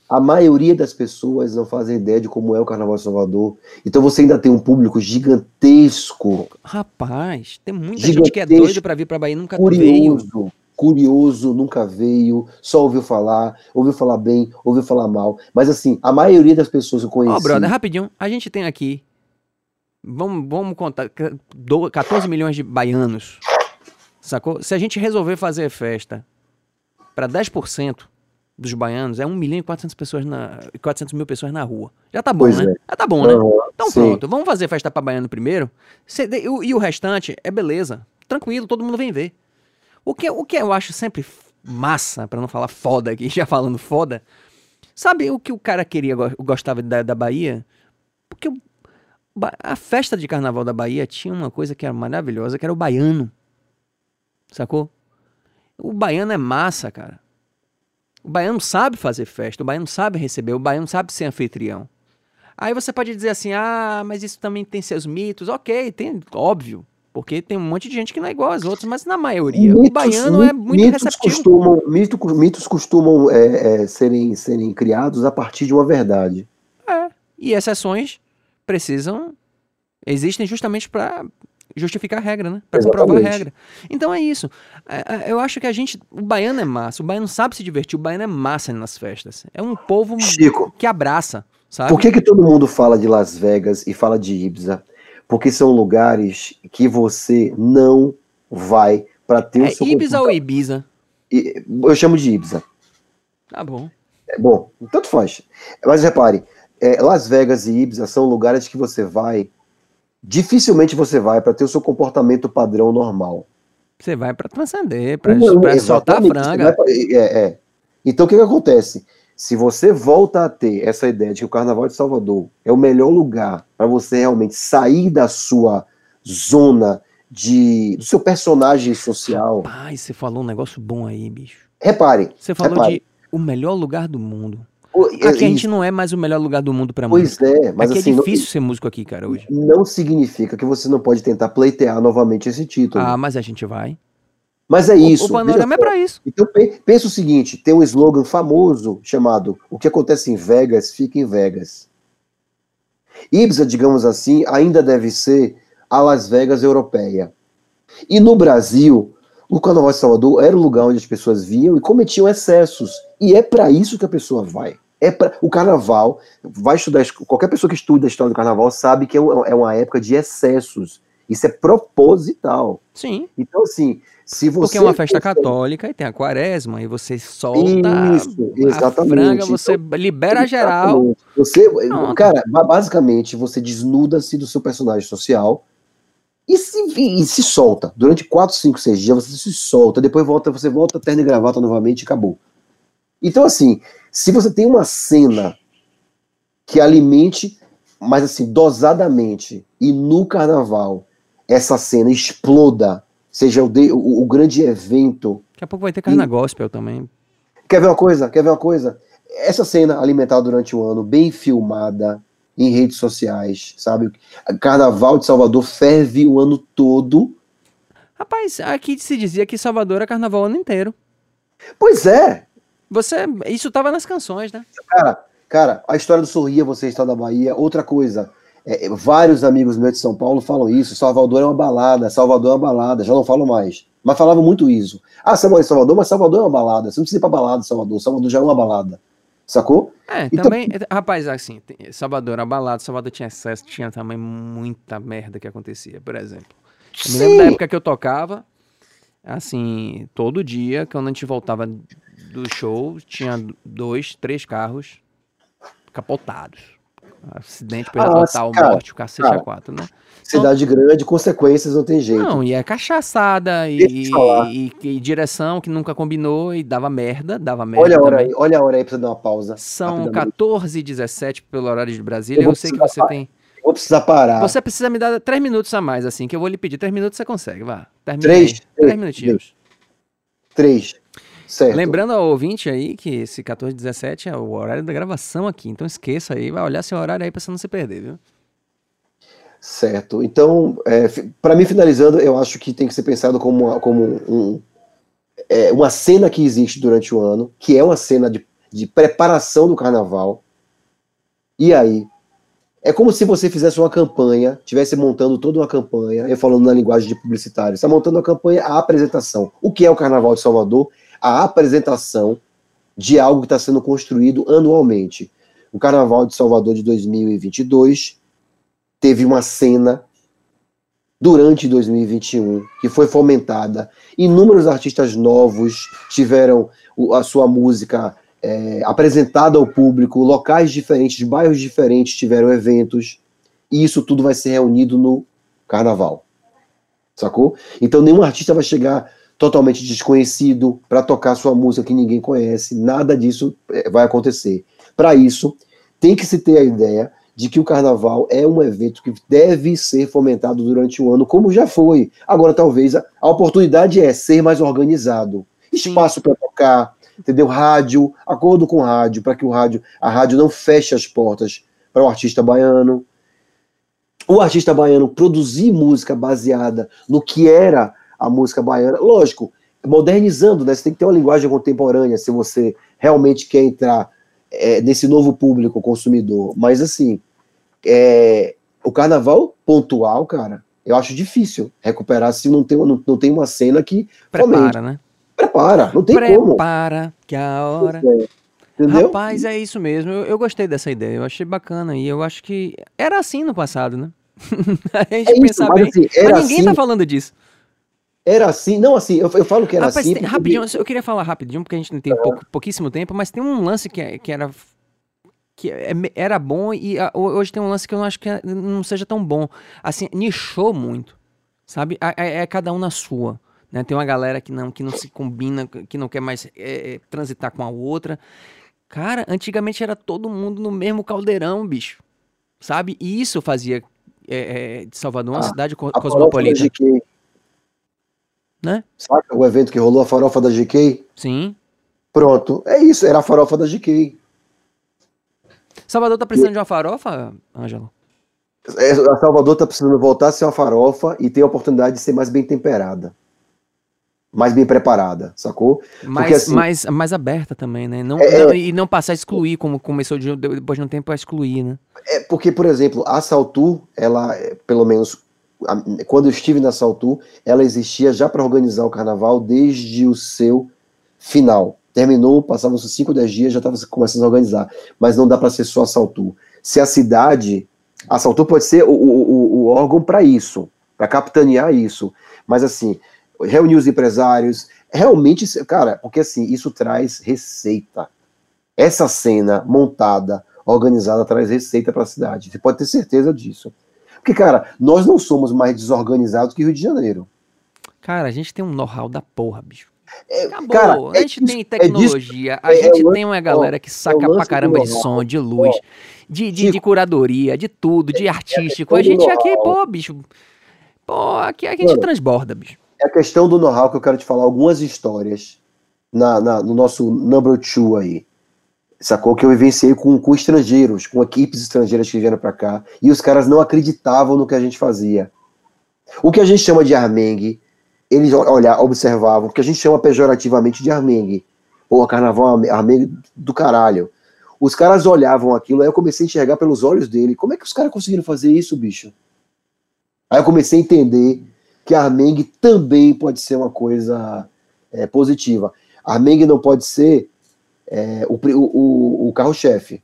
A maioria das pessoas não fazem ideia de como é o Carnaval de Salvador. Então você ainda tem um público gigantesco, Rapaz, tem muita gente que é doido pra vir pra Bahia e nunca veio. curioso, curioso, nunca veio, só ouviu falar, ouviu falar bem, ouviu falar mal. Mas assim, a maioria das pessoas que eu Ó, conheci. brother, rapidinho. A gente tem aqui. Vamos, vamos contar. ca- do- 14 milhões de baianos. Sacou? Se a gente resolver fazer festa para 10% dos baianos, é 1 milhão e 400, pessoas na, 400 mil pessoas na rua. Já tá bom, Pois né? é. Já tá bom, né? Então sim. pronto, vamos fazer festa pra baiano primeiro. Cê- e, o- e o restante é beleza. Tranquilo, todo mundo vem ver. O que, o que eu acho sempre massa, pra não falar foda aqui, já falando foda, sabe o que o cara queria, go- gostava da, da Bahia? Porque a festa de carnaval da Bahia tinha uma coisa que era maravilhosa, que era o baiano. Sacou? O baiano é massa, cara. O baiano sabe fazer festa, o baiano sabe receber, o baiano sabe ser anfitrião. Aí você pode dizer assim, ah, mas isso também tem seus mitos. Ok, tem, óbvio. Porque tem um monte de gente que não é igual às outras, mas na maioria. o Mitos- baiano é muito mitos receptivo. Costumam, mito- mitos costumam é, é, serem, serem criados a partir de uma verdade. É. E exceções precisam. Existem justamente para justificar a regra, né? Para comprovar a regra. Então é isso. É, é, Eu acho que a gente. O baiano é massa. O baiano sabe se divertir. O baiano é massa nas festas. É um povo Chico, que abraça, sabe? por que, que todo mundo fala de Las Vegas e fala de Ibiza? Porque são lugares que você não vai para ter É o seu Ibiza ou Ibiza? Eu chamo de Ibiza. Tá bom. É bom, tanto faz. Mas repare, é, Las Vegas e Ibiza são lugares que você vai, dificilmente você vai para ter o seu comportamento padrão normal. Você vai para transcender, para soltar a franga. pra- é, é. Então o que, que acontece? Se você volta a ter essa ideia de que o Carnaval de Salvador é o melhor lugar para você realmente sair da sua zona de, do seu personagem social. Pai, você falou um negócio bom aí, bicho. Repare. Você falou repare. de o melhor lugar do mundo. Aqui a isso- gente não é mais o melhor lugar do mundo pra música. Pois é, mas Aqui assim, é não- difícil ser músico aqui, cara, hoje. não significa que você não pode tentar pleitear novamente esse título. Ah, mas a gente vai. Mas é isso. o, o panorama é pra isso. Então pe- pensa o seguinte, tem um slogan famoso chamado O que acontece em Vegas, fica em Vegas. Ibiza, digamos assim, ainda deve ser a Las Vegas europeia. E no Brasil, o Carnaval de Salvador era o lugar onde as pessoas viam e cometiam excessos. E é para isso que a pessoa vai. É pra, o carnaval, vai estudar, qualquer pessoa que estuda a história do carnaval sabe que é é uma época de excessos. Isso é proposital. Sim. Então, assim, se você. Porque é uma festa católica e tem a quaresma, e você solta Isso, a exatamente. franga, você libera geral. Você, Pronto. cara, ba- basicamente você desnuda-se do seu personagem social e se, e se solta. Durante 4, 5, 6 dias você se solta, depois volta, você volta terno e gravata novamente e acabou. Então, assim, se você tem uma cena que alimente, mas assim, dosadamente, e no carnaval essa cena exploda, seja o, de- o- o grande evento Daqui a pouco vai ter carna gospel também. Quer ver uma coisa? Quer ver uma coisa? Essa cena alimentada durante o ano, bem filmada em redes sociais, sabe? Carnaval de Salvador ferve o ano todo. Rapaz, aqui se dizia que Salvador é carnaval o ano inteiro. Pois é, Você, isso tava nas canções, né? cara. Cara, a história do Sorria, você está da Bahia. Outra coisa, é, é, vários amigos meus de São Paulo falam isso. Salvador é uma balada, Salvador é uma balada. Já não falo mais. Mas falavam muito isso. Ah, você mora em Salvador, mas Salvador é uma balada. Você não precisa ir pra balada, Salvador. Salvador já é uma balada. Sacou? É, Então- também, rapaz, assim, Salvador era balada, Salvador tinha excesso, tinha também muita merda que acontecia, por exemplo. Eu me lembro da época que eu tocava, assim, todo dia, quando a gente voltava do show, tinha dois, três carros capotados. Acidente, perda Ah, total, cara, morte, o cacete cara. a quatro, né? Cidade grande, consequências não tem jeito. Não, e é cachaçada eu e, e- e direção que nunca combinou e dava merda, dava merda Olha a hora também. aí, olha a hora aí pra você dar uma pausa. São rapidamente. 14 e 17 pelo horário de Brasília. Eu Eu sei que você tem. Vou precisar parar. Você precisa me dar três minutos a mais, assim, que eu vou lhe pedir. Três minutos você consegue, vá. Três? Três Três, minutinhos. Três. Certo. Lembrando ao ouvinte aí que esse 14 e 17 é o horário da gravação aqui. Então esqueça aí, vai olhar seu horário aí pra você não se perder, viu? Certo. Então, é, para mim, finalizando, eu acho que tem que ser pensado como, uma, como um, é, uma cena que existe durante o ano, que é uma cena de, de preparação do carnaval. E aí? É como se você fizesse uma campanha, estivesse montando toda uma campanha, eu falando na linguagem de publicitário, está montando uma campanha, a apresentação. O que é o Carnaval de Salvador? A apresentação de algo que está sendo construído anualmente. O Carnaval de Salvador de 2022 teve uma cena durante 2021 que foi fomentada. Inúmeros artistas novos tiveram a sua música é, apresentada ao público, locais diferentes, bairros diferentes tiveram eventos, e isso tudo vai ser reunido no carnaval. Sacou? Então nenhum artista vai chegar totalmente desconhecido para tocar sua música que ninguém conhece, nada disso é, vai acontecer. Para isso, tem que se ter a ideia de que o carnaval é um evento que deve ser fomentado durante o ano, como já foi. Agora, talvez a, oportunidade é ser mais organizado. Espaço para tocar, entendeu? Rádio, acordo com rádio, para que o rádio, a rádio não feche as portas para o artista baiano. O artista baiano produzir música baseada no que era a música baiana, lógico, modernizando, né? Você tem que ter uma linguagem contemporânea se você realmente quer entrar é, nesse novo público consumidor. Mas assim, é, o carnaval pontual, cara, eu acho difícil recuperar se não tem, não, não tem uma cena que. Prepara, né? Prepara, não tem como. Prepara, que a hora. Entendeu? Rapaz, é isso mesmo. Eu, eu gostei dessa ideia. Eu achei bacana. E eu acho que era assim no passado, né? a gente é isso, bem. assim, Mas ninguém assim, tá falando disso. Era assim, não assim, eu, eu falo que era Rapaz, assim. tem- porque- rapidinho, eu queria falar rapidinho, porque a gente não tem pouco- pouquíssimo tempo, mas tem um lance que, é- que era. que é- era bom e ho- hoje tem um lance que eu não acho que é- não seja tão bom. Assim, nichou muito, sabe? É, cada um na sua. Né? Tem uma galera que não, que não se combina, que não quer mais é, transitar com a outra. Cara, antigamente era todo mundo no mesmo caldeirão, bicho. Sabe? E isso fazia é, de Salvador uma Ah, cidade a farofa da cosmopolita. GK, né? Saca o evento que rolou, a farofa da GK? Sim. Pronto, é isso, era a farofa da GK. Salvador tá precisando de uma farofa, Ângelo? É, a Salvador tá precisando voltar a ser uma farofa e ter a oportunidade de ser mais bem temperada. Mais bem preparada, sacou? Mais, assim, mais, mais aberta também, né? Não, É, não- e não passar a excluir, como começou de, depois de um tempo a excluir, né? É porque, por exemplo, a Saltu, ela, é, pelo menos quando eu estive na Saltu, ela existia já para organizar o carnaval desde o seu final. Terminou, passavam os 5, 10 dias, já estava começando a organizar. Mas não dá para ser só a Saltu. Se a cidade. A Saltu pode ser o, o- o órgão para isso, para capitanear isso. Mas assim, reunir os empresários, realmente, cara, porque assim, isso traz receita. Essa cena montada, organizada, traz receita para a cidade. Você pode ter certeza disso. Porque, cara, nós não somos mais desorganizados que Rio de Janeiro. Cara, a gente tem um know-how da porra, bicho. É, Acabou. cara, a é gente disso- tem é tecnologia, a é- é gente tem uma galera que saca lance pra caramba de som, de luz, de, de, de curadoria, de tudo, de artístico. questão A gente aqui, pô, bicho. Pô, aqui a gente Mano, transborda, bicho. É a questão do know-how que eu quero te falar algumas histórias na, na- no nosso number two aí. Sacou? Que eu vivenciei com, com estrangeiros, com equipes estrangeiras que vieram pra cá, e os caras não acreditavam no que a gente fazia. O que a gente chama de armengue, eles olhar, observavam, o que a gente chama pejorativamente de armengue. Pô, carnaval é armengue do caralho. Os caras olhavam aquilo, aí eu comecei a enxergar pelos olhos dele. Como é que os caras conseguiram fazer isso, bicho? Aí eu comecei a entender que Armengue também pode ser uma coisa é, positiva. Armengue não pode ser é, o, o- o carro-chefe.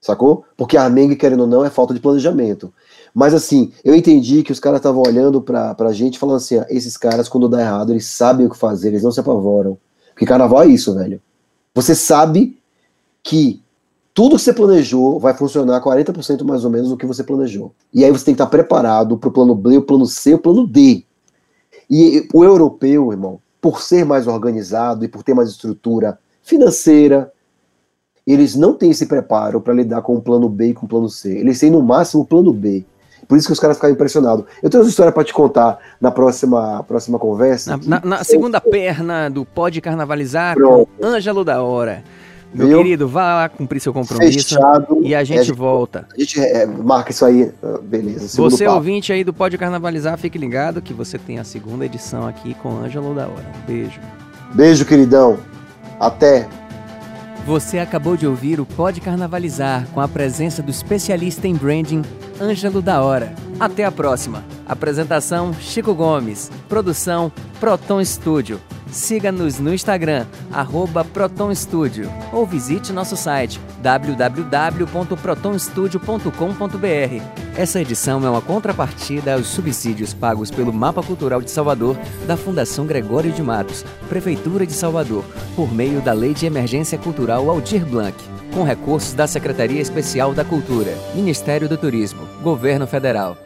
Sacou? Porque a Armengue, querendo ou não, é falta de planejamento. Mas assim, eu entendi que os caras estavam olhando pra, pra gente falando assim: ah, esses caras, quando dá errado, eles sabem o que fazer, eles não se apavoram. Porque carnaval é isso, velho. Você sabe que tudo que você planejou vai funcionar 40% mais ou menos do que você planejou. E aí você tem que estar preparado para o plano B, o plano C, o plano D. E o europeu, irmão, por ser mais organizado e por ter mais estrutura financeira, eles não têm esse preparo para lidar com o plano B e com o plano C. Eles têm no máximo o plano B. Por isso que os caras ficaram impressionados. Eu tenho uma história para te contar na próxima, próxima conversa. Na, na- na segunda perna do Pode Carnavalizar Pronto. com Ângelo da Hora. Meu Viu? querido, vá lá cumprir seu compromisso fechado. e a gente É, volta. A gente é, marca isso aí. ah, Beleza. Você, papo. ouvinte aí do Pode Carnavalizar, fique ligado que você tem a segunda edição aqui com Ângelo da Hora. Um beijo. Beijo, queridão. Até. Você acabou de ouvir o Pode Carnavalizar com a presença do especialista em branding Ângelo da Hora. Até a próxima. Apresentação Chico Gomes. Produção Proton Studio. Siga-nos no Instagram, arroba Proton Studio, ou visite nosso site www.protonstudio.com.br. Essa edição é uma contrapartida aos subsídios pagos pelo Mapa Cultural de Salvador da Fundação Gregório de Matos, Prefeitura de Salvador, por meio da Lei de Emergência Cultural Aldir Blanc, com recursos da Secretaria Especial da Cultura, Ministério do Turismo, Governo Federal.